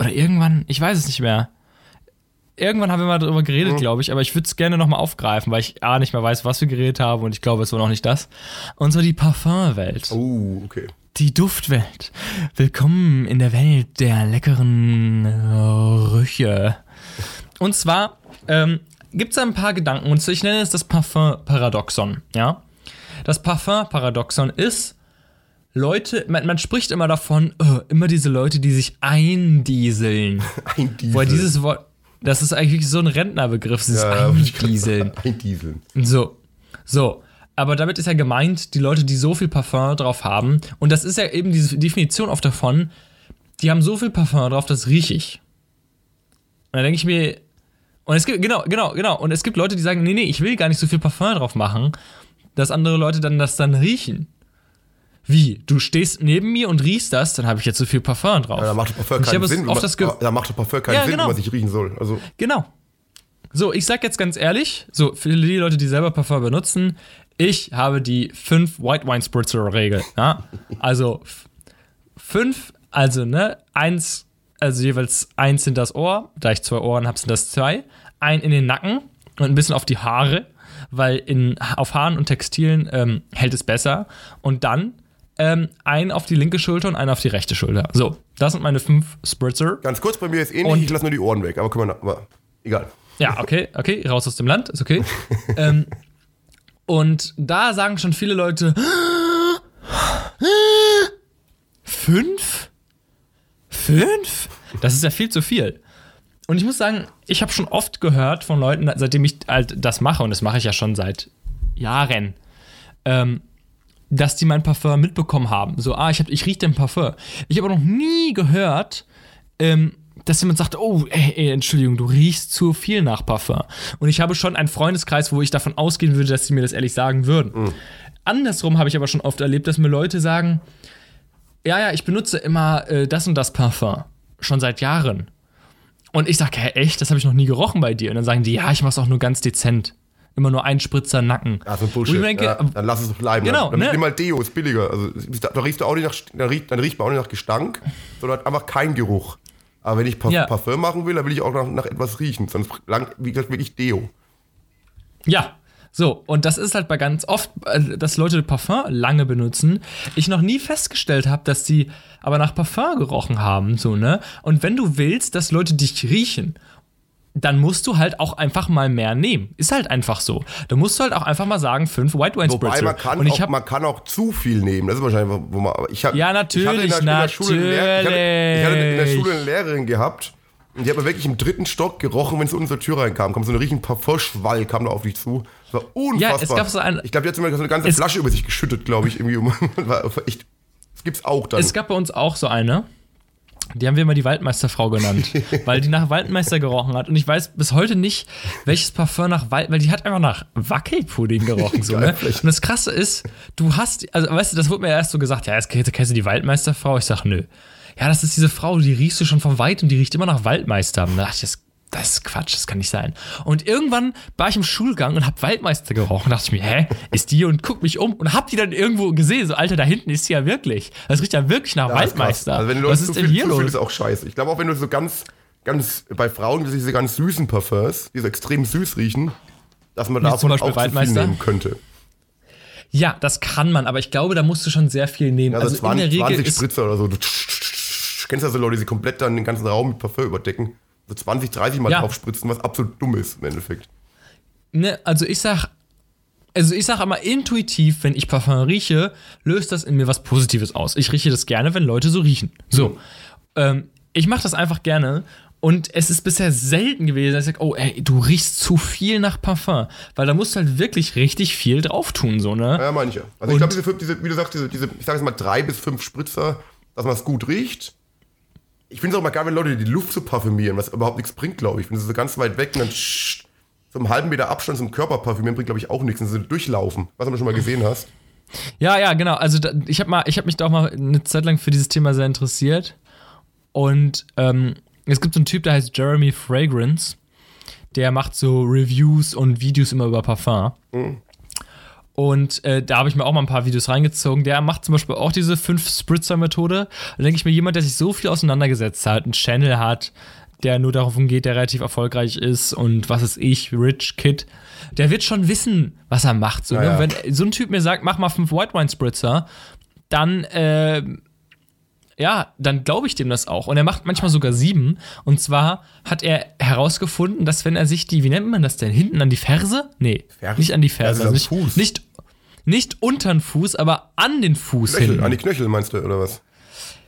Oder irgendwann, ich weiß es nicht mehr. Irgendwann haben wir mal darüber geredet, glaube ich, aber ich würde es gerne nochmal aufgreifen, weil ich A nicht mehr weiß, was wir geredet haben und ich glaube, es war noch nicht das. Und so die Parfumwelt. Oh, okay. Die Duftwelt. Willkommen in der Welt der leckeren Rüche. Und zwar ähm, gibt es ein paar Gedanken, und ich nenne es das Parfum-Paradoxon. Ja? Das Parfum-Paradoxon ist, Leute, man, man spricht immer davon, äh, immer diese Leute, die sich eindieseln. Ein Diesel. Weil dieses Wort, das ist eigentlich so ein Rentnerbegriff, dieses ja, Eindieseln. sagen. Ein Dieseln. So, so. Aber damit ist ja gemeint, die Leute, die so viel Parfum drauf haben, und das ist ja eben diese Definition oft davon, die haben so viel Parfum drauf, das rieche ich. Und dann denke ich mir, und es gibt, genau, genau, genau, und es gibt Leute, die sagen, nee, nee, ich will gar nicht so viel Parfum drauf machen, dass andere Leute dann das dann riechen. Wie? Du stehst neben mir und riechst das, dann habe ich jetzt so viel Parfum drauf. Ja, da macht der Parfum ich keinen Sinn. oft das da macht der Parfum keinen Ja, Sinn, genau. wenn man sich riechen soll. Also, Genau. So, ich sag jetzt ganz ehrlich, so für die Leute, die selber Parfum benutzen, ich habe die 5 White Wine Spritzer Regel. Ja? Also 5, also ne, eins, also jeweils eins in das Ohr, da ich zwei Ohren habe, sind das zwei, ein in den Nacken und ein bisschen auf die Haare, weil in, auf Haaren und Textilien ähm, hält es besser. Und dann ähm, ein auf die linke Schulter und ein auf die rechte Schulter. So, das sind meine fünf Spritzer. Ganz kurz, bei mir ist ähnlich, Und- ich lasse nur die Ohren weg, aber können wir, aber egal. Ja, okay, okay, raus aus dem Land, ist okay. ähm, und da sagen schon viele Leute, fünf? Fünf? Das ist ja viel zu viel. Und ich muss sagen, ich habe schon oft gehört von Leuten, seitdem ich halt das mache, und das mache ich ja schon seit Jahren, ähm, dass die mein Parfum mitbekommen haben. So, ah, ich, hab, ich rieche den Parfum. Ich habe noch nie gehört, ähm, dass jemand sagt, oh, ey, ey, Entschuldigung, du riechst zu viel nach Parfum. Und ich habe schon einen Freundeskreis, wo ich davon ausgehen würde, dass sie mir das ehrlich sagen würden. Andersrum habe ich aber schon oft erlebt, dass mir Leute sagen, ja, ja, ich benutze immer äh, das und das Parfum. Schon seit Jahren. Und ich sage, hä, echt? Das habe ich noch nie gerochen bei dir. Und dann sagen die, ja, ich mache es auch nur ganz dezent. Immer nur ein Spritzer Nacken. Ja, so ein Wo ich Bullshit. denke, ja, dann lass es doch bleiben. Genau, dann, dann ne? nimm mal Deo, ist billiger. Also, da riechst du auch nicht nach, dann riecht, dann riecht man auch nicht nach Gestank, sondern einfach kein Geruch. Aber wenn ich Parf Ja. Parfüm machen will, dann will ich auch nach, nach etwas riechen. Sonst lang, wie gesagt, will ich Deo. Ja, so, und das ist halt bei ganz oft, äh, dass Leute Parfum lange benutzen. Ich noch nie festgestellt habe, dass sie aber nach Parfum gerochen haben, so, ne? Und wenn du willst, dass Leute dich riechen, dann musst du halt auch einfach mal mehr nehmen. Ist halt einfach so. Da musst du halt auch einfach mal sagen, fünf White Wine Wobei Spritzer. man kann, und ich auch, man kann auch zu viel nehmen. Das ist wahrscheinlich, wo man. Ich hab, Ja, ich hatte in der- natürlich, Schule Lehr- ich, hatte, ich hatte in der. Schule eine Lehrerin gehabt. Und die hat mir wirklich im dritten Stock gerochen, wenn sie unter Tür reinkam. Kam so ein richtiger Parfumschwall, kam da auf dich zu. Das war unfassbar. Ja, es gab so ein- ich glaube, die hat so eine, so eine ganze Flasche über sich geschüttet, glaube ich. Irgendwie. war echt Das gibt's auch dann. Es gab bei uns auch so eine. Die haben wir immer die Waldmeisterfrau genannt, weil die nach Waldmeister gerochen hat. Und ich weiß bis heute nicht, welches Parfum nach Wald, weil die hat einfach nach Wackelpudding gerochen. So, ne? Und das Krasse ist, du hast, also weißt du, das wurde mir erst so gesagt, ja, jetzt kennst du die Waldmeisterfrau. Ich sag, nö. Ja, das ist diese Frau, die riechst du schon von weit und die riecht immer nach Waldmeister. Und da dachte ich, das das ist Quatsch, das kann nicht sein. Und irgendwann war ich im Schulgang und hab Waldmeister gerochen. dachte ich mir, hä, ist die? Und guck mich um und hab die dann irgendwo gesehen. So, Alter, da hinten ist sie ja wirklich. Das riecht ja wirklich nach Ja, Waldmeister. Also wenn du Was ist denn viel hier los? ist auch scheiße. Ich glaube auch, wenn du so ganz, ganz, bei Frauen diese ganz süßen Parfums, die so extrem süß riechen, dass man Wie davon auch zu viel Waldmeister? nehmen könnte. Ja, das kann man, aber ich glaube, da musst du schon sehr viel nehmen. Also, also 20, in der Regel 20 ist, Spritzer oder so. Du kennst ja so Leute, die komplett dann den ganzen Raum mit Parfum überdecken. So 20, 30 Mal Ja. drauf spritzen, was absolut dumm ist im Endeffekt. ne, also ich sag, also ich sag immer intuitiv, wenn ich Parfum rieche, löst das in mir was Positives aus. Ich rieche das gerne, wenn Leute so riechen. So, ähm, ich mache das einfach gerne. Und es ist bisher selten gewesen, dass ich sage, oh, ey, du riechst zu viel nach Parfum. Weil da musst du halt wirklich richtig viel drauf tun, so, ne? Ja, meine ich ja. Also ich glaube, diese, diese, wie du sagst, diese, diese ich sage jetzt mal drei bis fünf Spritzer, dass man es gut riecht. Ich finde es auch mal geil, wenn Leute die Luft so parfümieren, was überhaupt nichts bringt, glaube ich. Wenn sie so ganz weit weg und dann so einen halben Meter Abstand zum Körper parfümieren, bringt, glaube ich, auch nichts. Und so durchlaufen, was du schon mal gesehen hast. Ja, ja, genau. Also da, ich habe hab mich da auch mal eine Zeit lang für dieses Thema sehr interessiert. Und ähm, es gibt so einen Typ, der heißt Jeremy Fragrance. Der macht so Reviews und Videos immer über Parfum. Und äh, da habe ich mir auch mal ein paar Videos reingezogen. Der macht zum Beispiel auch diese 5-Spritzer-Methode. Da denke ich mir, jemand, der sich so viel auseinandergesetzt hat, einen Channel hat, der nur davon geht, der relativ erfolgreich ist und was ist ich, Rich Kid, der wird schon wissen, was er macht. So, ne? ja. Wenn so ein Typ mir sagt, mach mal fünf White Wine Spritzer, dann äh, ja, dann glaube ich dem das auch. Und er macht manchmal sogar sieben. Und zwar hat er herausgefunden, dass wenn er sich die, wie nennt man das denn, hinten an die Ferse? Nee, Ferse? nicht an die Ferse. Ja, also nicht, Fuß. nicht, nicht unter den Fuß, aber an den Fuß Knöchel, hinten. an die Knöchel meinst du, oder was?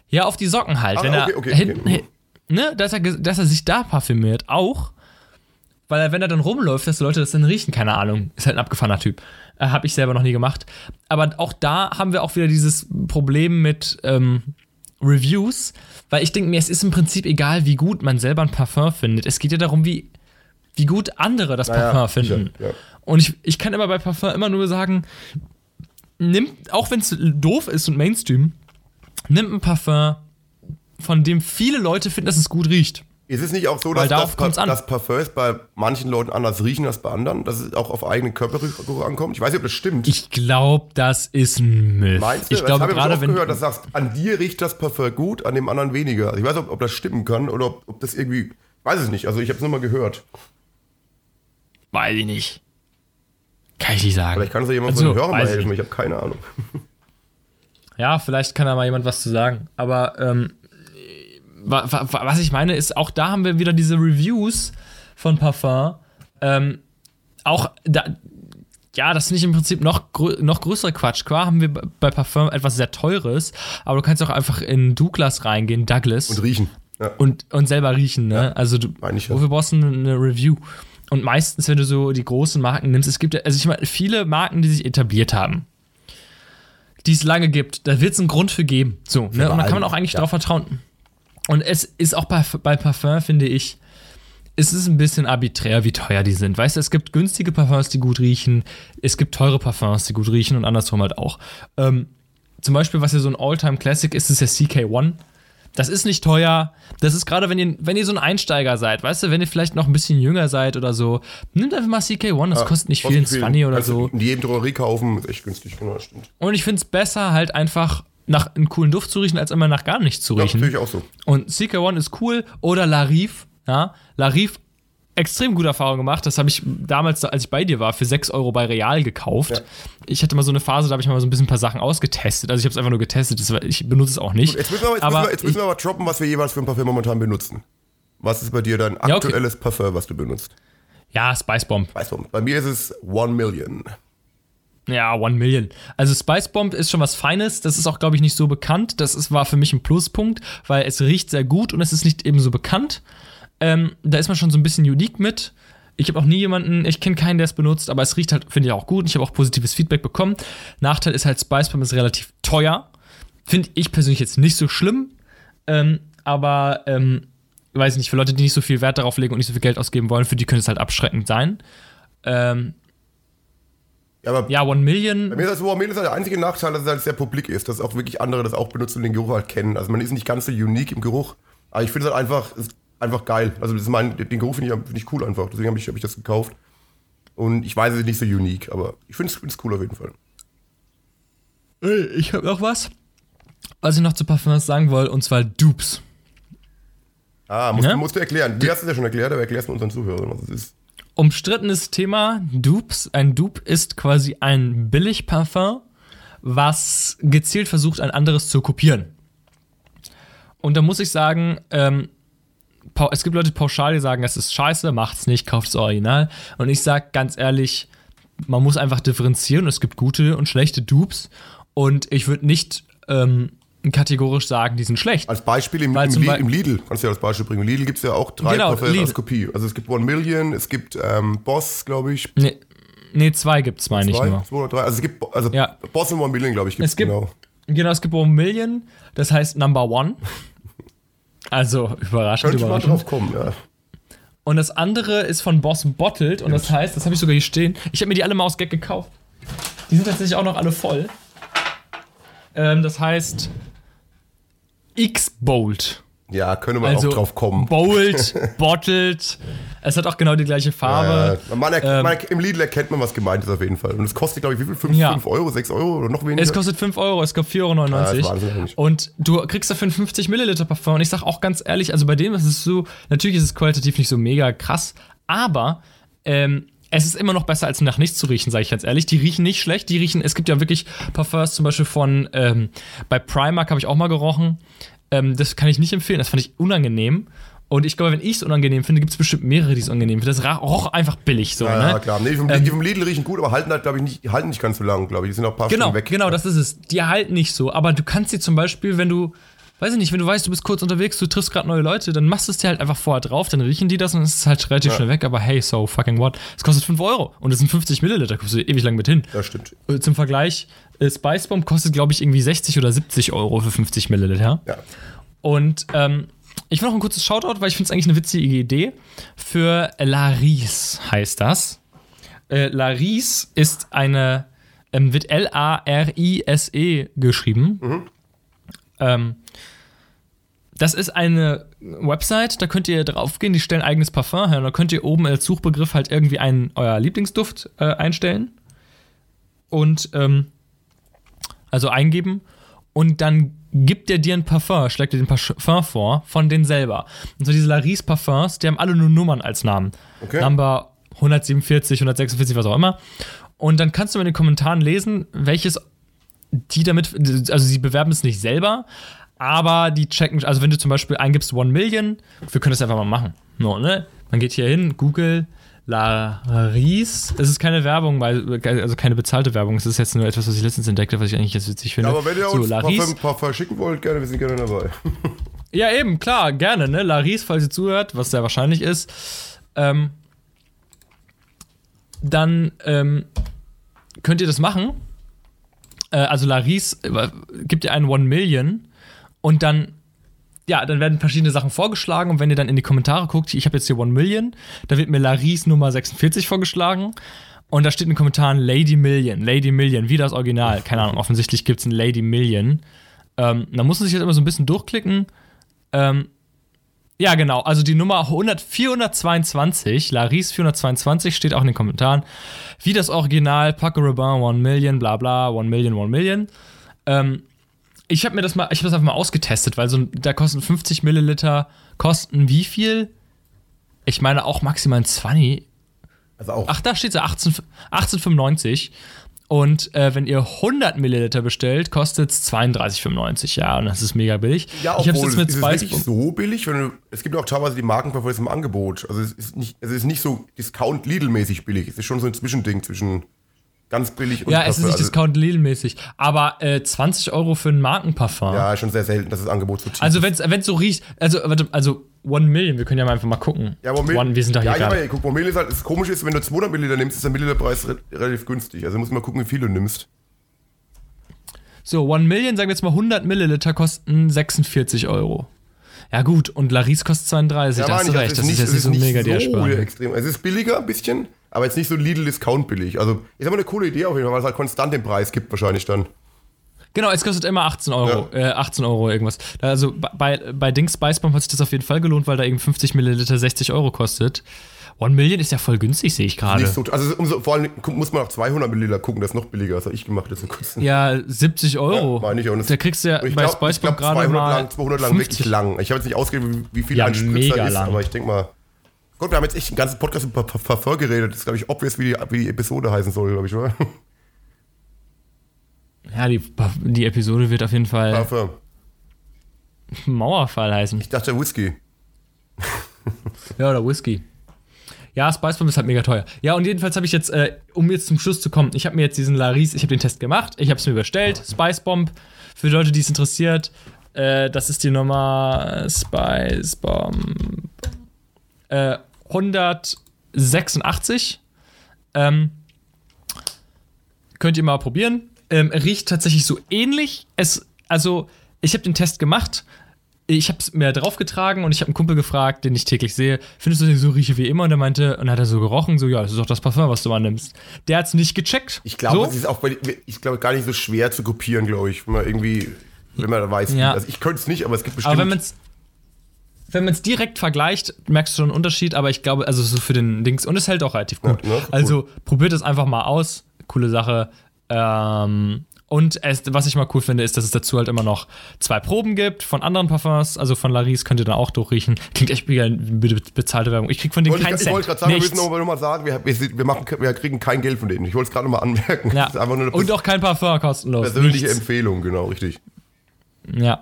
Ja, auf die Socken halt. Ah, wenn er okay, okay, hinten, okay. hin- ne, dass er, dass er sich da parfümiert, auch. Weil er, wenn er dann rumläuft, dass die Leute das dann riechen, keine Ahnung. Ist halt ein abgefahrener Typ. Äh, Habe ich selber noch nie gemacht. Aber auch da haben wir auch wieder dieses Problem mit ähm, Reviews, weil ich denke mir, es ist im Prinzip egal, wie gut man selber ein Parfum findet. Es geht ja darum, wie, wie gut andere das Naja, Parfum finden. ja. Und ich, ich kann immer bei Parfum immer nur sagen, nimm, auch wenn es doof ist und Mainstream, nimm ein Parfum, von dem viele Leute finden, dass es gut riecht. Ist es nicht auch so, Weil dass, darauf das, kommt's an. dass Parfums bei manchen Leuten anders riechen als bei anderen? Dass es auch auf eigenen Körpergeruch ankommt? Ich weiß nicht, ob das stimmt. Ich glaube, das ist ein Myth. Meinst du? ich glaube, gerade wenn. gehört, dass du sagst, an dir riecht das Parfum gut, an dem anderen weniger. Also ich weiß nicht, ob, ob das stimmen kann oder ob, ob das irgendwie. Ich weiß es nicht. Also ich habe es nur mal gehört. Weiß ich nicht. Kann ich nicht sagen. Vielleicht kann uns ja jemand Also, von den Hörern mal weiß ich helfen. Ich habe keine Ahnung. Ja, vielleicht kann da mal jemand was zu sagen. Aber ähm, wa, wa, wa- was ich meine, ist, auch da haben wir wieder diese Reviews von Parfum. Ähm, auch da, ja, das finde ich im Prinzip noch, grö noch größere Quatsch. Klar haben wir bei Parfum etwas sehr Teures, aber du kannst auch einfach in Douglas reingehen, Douglas, Und und, riechen. Ja. und, selber riechen. Ne? also, du, ja. wofür brauchst du eine Review? Und meistens, wenn du so die großen Marken nimmst, es gibt ja, also ich meine, viele Marken, die sich etabliert haben, die es lange gibt, da wird es einen Grund für geben. So, ne? Und da kann man auch eigentlich ja. drauf vertrauen. Und es ist auch bei, bei Parfum, finde ich, es ist ein bisschen arbiträr, wie teuer die sind. Weißt du, es gibt günstige Parfums, die gut riechen, es gibt teure Parfums, die gut riechen und andersrum halt auch. Ähm, zum Beispiel, was ja so ein All-Time-Classic ist, ist ja CK1. Das ist nicht teuer. Das ist gerade, wenn ihr, wenn ihr so ein Einsteiger seid, weißt du, wenn ihr vielleicht noch ein bisschen jünger seid oder so, nimmt einfach mal CK1, das kostet nicht viel, ein 20 oder so. In jedem Drogerie kaufen, ist echt günstig, genau, stimmt. Und ich finde es besser, halt einfach nach einem coolen Duft zu riechen, als immer nach gar nichts zu Ja, riechen. natürlich auch so. Und CK1 ist cool. Oder Larif. Ja, Larif, extrem gute Erfahrung gemacht. Das habe ich damals, als ich bei dir war, für 6 Euro bei Real gekauft. Ja. Ich hatte mal so eine Phase, da habe ich mal so ein bisschen ein paar Sachen ausgetestet. Also ich habe es einfach nur getestet. Das war, ich benutze es auch nicht. Jetzt müssen, wir, jetzt, aber müssen wir, jetzt müssen wir aber droppen, was wir jeweils für ein Parfüm momentan benutzen. Was ist bei dir dein Ja, okay. aktuelles Parfüm, was du benutzt? ja, Spice Bomb. Weißt du, bei mir ist es One Million. Ja, One Million. Also Spice Bomb ist schon was Feines. Das ist auch, glaube ich, nicht so bekannt. Das ist, war für mich ein Pluspunkt, weil es riecht sehr gut und es ist nicht eben so bekannt. Ähm, da ist man schon so ein bisschen unique mit. Ich habe auch nie jemanden, ich kenne keinen, der es benutzt, aber es riecht halt, finde ich, auch gut. Ich habe auch positives Feedback bekommen. Nachteil ist halt, Spice Bomb ist relativ teuer. Finde ich persönlich jetzt nicht so schlimm. Ähm, aber, ähm, weiß nicht, für Leute, die nicht so viel Wert darauf legen und nicht so viel Geld ausgeben wollen, für die könnte es halt abschreckend sein. Ähm, Ja, aber ja, One Million. Bei mir ist das One Million ist halt der einzige Nachteil, dass es halt sehr publik ist, dass auch wirklich andere das auch benutzen und den Geruch halt kennen. Also man ist nicht ganz so unique im Geruch, aber ich finde es halt einfach, einfach geil. Also das ist mein, den Geruch finde ich, find ich cool einfach, deswegen habe ich, hab ich das gekauft. Und ich weiß, es ist nicht so unique, aber ich finde es cool auf jeden Fall. Ich habe noch was, was ich noch zu Parfums sagen wollte, und zwar Dupes. Ah, musst, Ja? du musst du erklären. Du hast es ja schon erklärt, aber erklärst mir unseren Zuhörern, was es ist. Umstrittenes Thema, Dupes. Ein Dupe ist quasi ein Billigparfum, was gezielt versucht, ein anderes zu kopieren. Und da muss ich sagen, ähm, es gibt Leute pauschal, die sagen, es ist scheiße, macht's nicht, kauft das Original. Und ich sag ganz ehrlich, man muss einfach differenzieren. Es gibt gute und schlechte Dupes. Und ich würde nicht ähm, kategorisch sagen, die sind schlecht. Als Beispiel im, im, zum Li Bei- im Lidl, kannst du ja als Beispiel bringen. Im Lidl gibt es ja auch drei Genau, Parfums Lidl. als Kopie. Also es gibt One Million, es gibt ähm, Boss, glaube ich. Nee, nee zwei gibt's, meine ich Zwei, nur. zwei oder drei. Also es gibt also Ja. Boss und One Million, glaube ich, gibt's Es gibt, genau. genau. es gibt One Million, das heißt Number One. Also überraschend, Könnte ich mal überraschend. drauf kommen, ja. Und das andere ist von Boss Bottled und das heißt, das habe ich sogar hier stehen. Ich habe mir die alle mal aus Gag gekauft. Die sind tatsächlich auch noch alle voll. Ähm, das heißt X-Bolt. Ja, könnte man Also auch drauf kommen. Bold, Bottled. Es hat auch genau die gleiche Farbe. Äh, man Ähm, man, Im Lidl erkennt man, was gemeint ist auf jeden Fall. Und es kostet, glaube ich, wie viel? 5 Ja. Euro, 6 Euro oder noch weniger? Es kostet 5 Euro, es kostet 4,99 Euro. Ja, und du kriegst dafür einen 50 Milliliter Parfum. Und ich sag auch ganz ehrlich, also bei dem ist es so, natürlich ist es qualitativ nicht so mega krass, aber ähm, es ist immer noch besser, als nach nichts zu riechen, sage ich ganz ehrlich. Die riechen nicht schlecht, die riechen, es gibt ja wirklich Parfums zum Beispiel von, ähm, bei Primark habe ich auch mal gerochen. Ähm, das kann ich nicht empfehlen, das fand ich unangenehm. Und ich glaube, wenn ich es unangenehm finde, gibt es bestimmt mehrere, die es unangenehm finden. Das roch einfach billig so, ja, ne? klar. Nee, vom, die vom Lidl riechen gut, aber halten halt, glaube ich, nicht, die halten nicht ganz so lang, glaube ich. Die sind auch ein paar Genau, Stunden weg. genau, das ist es. Die halten nicht so. Aber du kannst sie zum Beispiel, wenn du, weiß ich nicht, wenn du weißt, du bist kurz unterwegs, du triffst gerade neue Leute, dann machst du es dir halt einfach vorher drauf, dann riechen die das und es ist halt relativ schnell weg. Aber hey, so fucking what? Es kostet 5 Euro und es sind 50 Milliliter, kommst du ewig lang mit hin. Das stimmt. Äh, Zum Vergleich, äh, Spice Bomb kostet, glaube ich, irgendwie 60 oder 70 Euro für 50 Milliliter. Ja. Und ähm, ich will noch ein kurzes Shoutout, weil ich finde es eigentlich eine witzige Idee. Für Laris heißt das. Äh, Laris ist eine, ähm, wird L-A-R-I-S-E geschrieben. Ähm, das ist eine Website, da könnt ihr draufgehen, die stellen eigenes Parfum her und da könnt ihr oben als Suchbegriff halt irgendwie einen euer Lieblingsduft äh, einstellen und ähm, also eingeben und dann gibt er dir ein Parfum, schlägt dir den Parfum vor von denen selber. Und so diese Laris Parfums, die haben alle nur Nummern als Namen. Okay. Number 147, 146, was auch immer. Und dann kannst du in den Kommentaren lesen, welches die damit, also sie bewerben es nicht selber, aber die checken, also wenn du zum Beispiel eingibst One Million, wir können das einfach mal machen. No, ne? Man geht hier hin, Google, Laris. Es ist keine Werbung, weil, also keine bezahlte Werbung. Es ist jetzt nur etwas, was ich letztens entdeckte, was ich eigentlich jetzt witzig finde. Ja, aber wenn ihr so, uns ein Laris. Parfum, Parfum schicken wollt, gerne, wir sind gerne dabei. Ja, eben, klar, gerne, ne? Laris, falls ihr zuhört, was sehr wahrscheinlich ist. Ähm, dann ähm, könnt ihr das machen. Äh, also Laris äh, gibt ihr einen One Million und dann, ja, dann werden verschiedene Sachen vorgeschlagen und wenn ihr dann in die Kommentare guckt, ich habe jetzt hier One Million, da wird mir Laris Nummer 46 vorgeschlagen. Und da steht in den Kommentaren Lady Million, Lady Million, wie das Original. Keine Ahnung, offensichtlich gibt es ein Lady Million. Ähm, da muss man sich jetzt immer so ein bisschen durchklicken. Ähm, ja, genau. Also die Nummer 100, 422, Laris 422, steht auch in den Kommentaren. Wie das Original, Paco Rabanne, 1 Million, bla bla, 1 Million, 1 Million. Ähm, ich habe mir das mal, ich habe das einfach mal ausgetestet, weil so da kosten 50 Milliliter, kosten wie viel? Ich meine auch maximal ein 20. Also auch. Ach, da steht so 18, 18,95. Und äh, wenn ihr 100 Milliliter bestellt, kostet es 32,95. Ja, und das ist mega billig. Ja, ich habe obwohl, es jetzt mit ist es Spice wirklich so billig? Du, es gibt auch teilweise die Markenparfums im Angebot. Also es ist nicht, es ist nicht so Discount-Lidl-mäßig billig. Es ist schon so ein Zwischending zwischen ganz billig und Ja, es ist nicht also, Discount Lidl-mäßig. Aber äh, 20 Euro für ein Markenparfum. Ja, schon sehr selten, dass das Angebot so tief Also ist. wenn es so riecht, also warte, also One Million, wir können ja mal einfach mal gucken. Ja, One, wir sind doch hier ja, ja, guck, Promille ist halt, das Komische ist, wenn du 200 Milliliter nimmst, ist der Milliliterpreis re relativ günstig. Also musst du mal gucken, wie viel du nimmst. So, One Million, sagen wir jetzt mal 100 Milliliter, kosten 46 Euro. Ja, gut, und Laris kostet 32, da hast du meine ich, recht. Das ist jetzt nicht so mega die Ersparnis. extrem. Es ist billiger ein bisschen, aber jetzt nicht so Lidl-Discount billig. Also, ist aber eine coole Idee auf jeden Fall, weil es halt konstant den Preis gibt, wahrscheinlich dann. Genau, es kostet immer 18 Euro, äh, 18 Euro irgendwas. Also bei, bei Dings Spice Bomb hat sich das auf jeden Fall gelohnt, weil da eben 50 Milliliter 60 Euro kostet. One Million ist ja voll günstig, sehe ich gerade. Nicht so, also umso, vor allem muss man auf 200 Milliliter gucken, das ist noch billiger, das habe ich gemacht jetzt in kurzem. Ja, 70 Euro. Ja, meine ich auch. Und Da kriegst du ja ich bei glaube, Spice Bomb gerade 200 mal lang, 200 lang 50. wirklich lang. Ich habe jetzt nicht ausgegeben, wie, viel Ja, ein Spritzer mega ist, lang. aber ich denke mal. Gott, wir haben jetzt echt einen ganzen Podcast über Par- Parfum geredet. Das ist, glaube ich, obvious, wie die, wie die Episode heißen soll, glaube ich, oder? Ja, die, die Episode wird auf jeden Fall Parfum. Mauerfall heißen. Ich dachte Whisky. Ja, oder Whisky. Ja, Spice Bomb ist halt mega teuer. Ja, und jedenfalls habe ich jetzt, äh, um jetzt zum Schluss zu kommen, ich habe mir jetzt diesen Laris, ich habe den Test gemacht, ich habe es mir bestellt, Spice Bomb. Für Leute, die es interessiert, äh, das ist die Nummer Spice Bomb äh, 186. Ähm, könnt ihr mal probieren. Ähm, riecht tatsächlich so ähnlich. Es, also, ich habe den Test gemacht. Ich habe es mir draufgetragen und ich habe einen Kumpel gefragt, den ich täglich sehe, findest du den so rieche wie immer? Und er meinte, und hat er so gerochen, so, ja, das ist doch das Parfum, was du annimmst. Der hat es nicht gecheckt. Ich glaube, so. es ist auch bei, ich glaube, gar nicht so schwer zu kopieren, glaube ich, wenn man irgendwie, wenn man weiß. Ja. Also ich könnte es nicht, aber es gibt bestimmt. Aber wenn man es wenn man es direkt vergleicht, merkst du schon einen Unterschied, aber ich glaube, also so für den Dings, und es hält auch relativ gut. Ja, ne, cool. Also probiert es einfach mal aus. Coole Sache. Ähm, und es, was ich mal cool finde, ist, dass es dazu halt immer noch zwei Proben gibt von anderen Parfums, also von Laris könnt ihr dann auch durchriechen. Klingt echt wie eine be- bezahlte Werbung. Ich krieg von denen keinen ich, ich Cent. wollte gerade sagen, wir Nichts. müssen noch mal sagen, wir, wir, wir, machen, wir kriegen kein Geld von denen. Ich wollte es gerade noch mal anmerken. Ja. Und auch kein Parfum kostenlos. persönliche Nichts. Empfehlung, genau, richtig. Ja.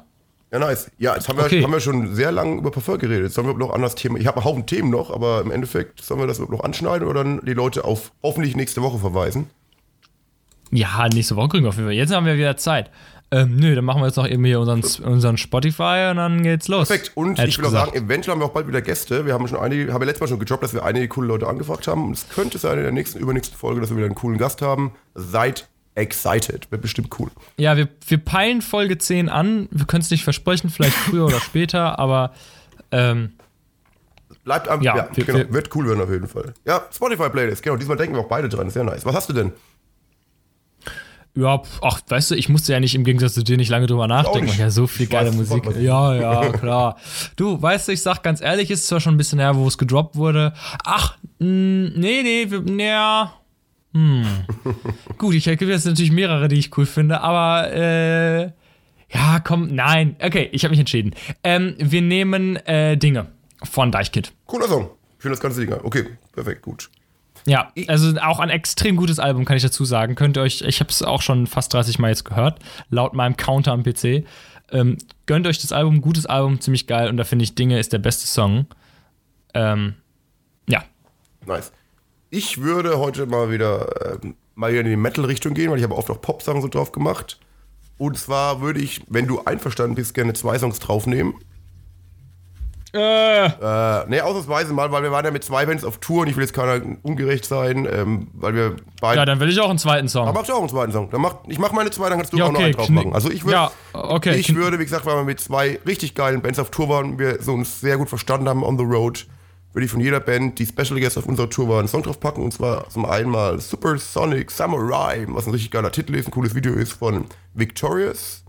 Ja, nice. Ja, jetzt haben wir, Okay. haben wir schon sehr lange über Parfum geredet. Jetzt sollen wir noch anders Thema. Ich habe einen Haufen Themen noch, aber im Endeffekt sollen wir das noch anschneiden oder dann die Leute auf hoffentlich nächste Woche verweisen. Ja, nächste Woche kriegen wir auf jeden Fall. Jetzt haben wir wieder Zeit. Ähm, nö, dann machen wir jetzt noch eben hier unseren, unseren Spotify und dann geht's los. Perfekt. Und ich will auch sagen, eventuell haben wir auch bald wieder Gäste. Wir haben schon einige, haben ja letztes Mal schon gejobbt, dass wir einige coole Leute angefragt haben. Und es könnte sein in der nächsten, übernächsten Folge, dass wir wieder einen coolen Gast haben. Seid excited. Wird bestimmt cool. Ja, wir, wir peilen Folge 10 an. Wir können es nicht versprechen, vielleicht früher oder später, aber ähm, Bleibt am, Ja, ja, wir- genau, wir- wird cool werden auf jeden Fall. Ja, Spotify-Playlist, genau. Diesmal denken wir auch beide dran. Sehr nice. Was hast du denn? ja, ach, weißt du, ich musste ja nicht im Gegensatz zu dir nicht lange drüber nachdenken. weil Ja, so viel Ich geile weiß Musik. Ja, ja, klar. Du, weißt du, ich sag ganz ehrlich, ist zwar schon ein bisschen her, wo es gedroppt wurde. Ach, mh, nee, nee, wir, ja. Hm. Gut, ich gibt jetzt natürlich mehrere, die ich cool finde, aber äh, ja, komm, nein. Okay, ich habe mich entschieden. Ähm, wir nehmen äh, Dinge von Deichkind. Cooler Song. Ich finde das ganze Ding. Okay, perfekt, gut. Ja, also auch ein extrem gutes Album, kann ich dazu sagen. Könnt ihr euch, ich habe es auch schon fast 30 Mal jetzt gehört, laut meinem Counter am PC. Ähm, gönnt euch das Album, gutes Album, ziemlich geil und da finde ich Dinge ist der beste Song. Ähm, ja. Nice. Ich würde heute mal wieder ähm, mal wieder in die Metal-Richtung gehen, weil ich habe oft auch Pop-Sachen so drauf gemacht. Und zwar würde ich, wenn du einverstanden bist, gerne zwei Songs draufnehmen. Äh, Äh, nee, ausnahmsweise mal, weil wir waren ja mit zwei Bands auf Tour und ich will jetzt keiner ungerecht sein, ähm, weil wir beide. ja, dann will ich auch einen zweiten Song. Aber machst du auch einen zweiten Song. Dann mach, ich mach meine zwei, dann kannst du Ja, auch noch okay, einen drauf machen. Also ich würde, Ja, okay, ich würde, wie gesagt, weil wir mit zwei richtig geilen Bands auf Tour waren, wir so uns sehr gut verstanden haben on the road, würde ich von jeder Band, die Special Guest auf unserer Tour war, einen Song drauf packen. Und zwar zum einen mal Supersonic Samurai, was ein richtig geiler Titel ist, ein cooles Video ist von Victorious.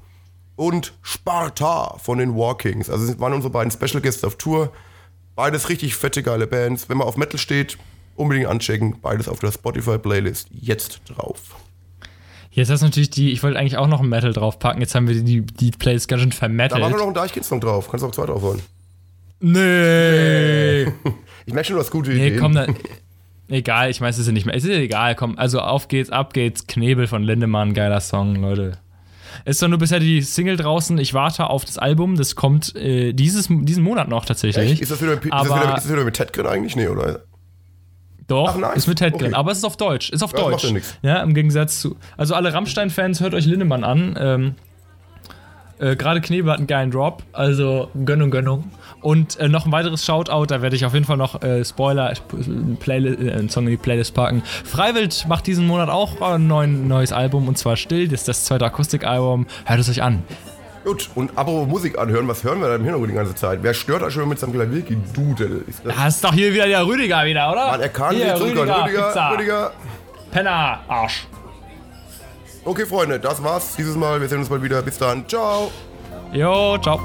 Und Sparta von den Walkings. Also das waren unsere beiden Special Guests auf Tour. Beides richtig fette, geile Bands. Wenn man auf Metal steht, unbedingt anchecken. Beides auf der Spotify-Playlist jetzt drauf. Jetzt hast du natürlich die, ich wollte eigentlich auch noch ein Metal draufpacken, jetzt haben wir die, die Playlist ganz schön Da war nur vermettelt. noch ein Deichkind-Song drauf. Kannst du auch zwei drauf holen. Nee. Ich merke schon, du hast gute Nee, Ideen. komm, dann. Egal, ich weiß es ja nicht mehr. Es ist egal, komm. Also auf geht's, ab geht's. Knebel von Lindemann, geiler Song, Leute. Ist doch nur bisher die Single draußen. Ich warte auf das Album. Das kommt äh, dieses, diesen Monat noch tatsächlich. Echt? Ist das, wieder, ist, das Aber- wieder, ist das wieder mit Tedgren eigentlich? Nee, oder? Doch, Ach, nice. ist mit Ted drin. Okay. Aber es ist auf Deutsch. Ist auf Ja, das Deutsch. ja. Ja, im Gegensatz zu. Also alle Rammstein-Fans, hört euch Lindemann an. Ähm, Äh, Gerade Knebel hat einen geilen Drop, also Gönnung, Gönnung. Und äh, noch ein weiteres Shoutout, da werde ich auf jeden Fall noch äh, Spoiler, äh, Playlist, äh, einen Song in die Playlist packen. Freiwild macht diesen Monat auch ein neuen, neues Album und zwar Still, das ist das zweite Akustikalbum. Hört es euch an. Gut, und apropos Musik anhören, was hören wir da im Hintergrund die ganze Zeit? Wer stört euch schon mit seinem Klavierki-Dudel? Ist das- Das ist doch hier wieder der Rüdiger wieder, oder? Man, er kann hier, nicht. Rüdiger, Pizza. Rüdiger. Penner, Arsch. Okay, Freunde, das war's dieses Mal. Wir sehen uns mal wieder. Bis dann. Ciao. Jo, ciao.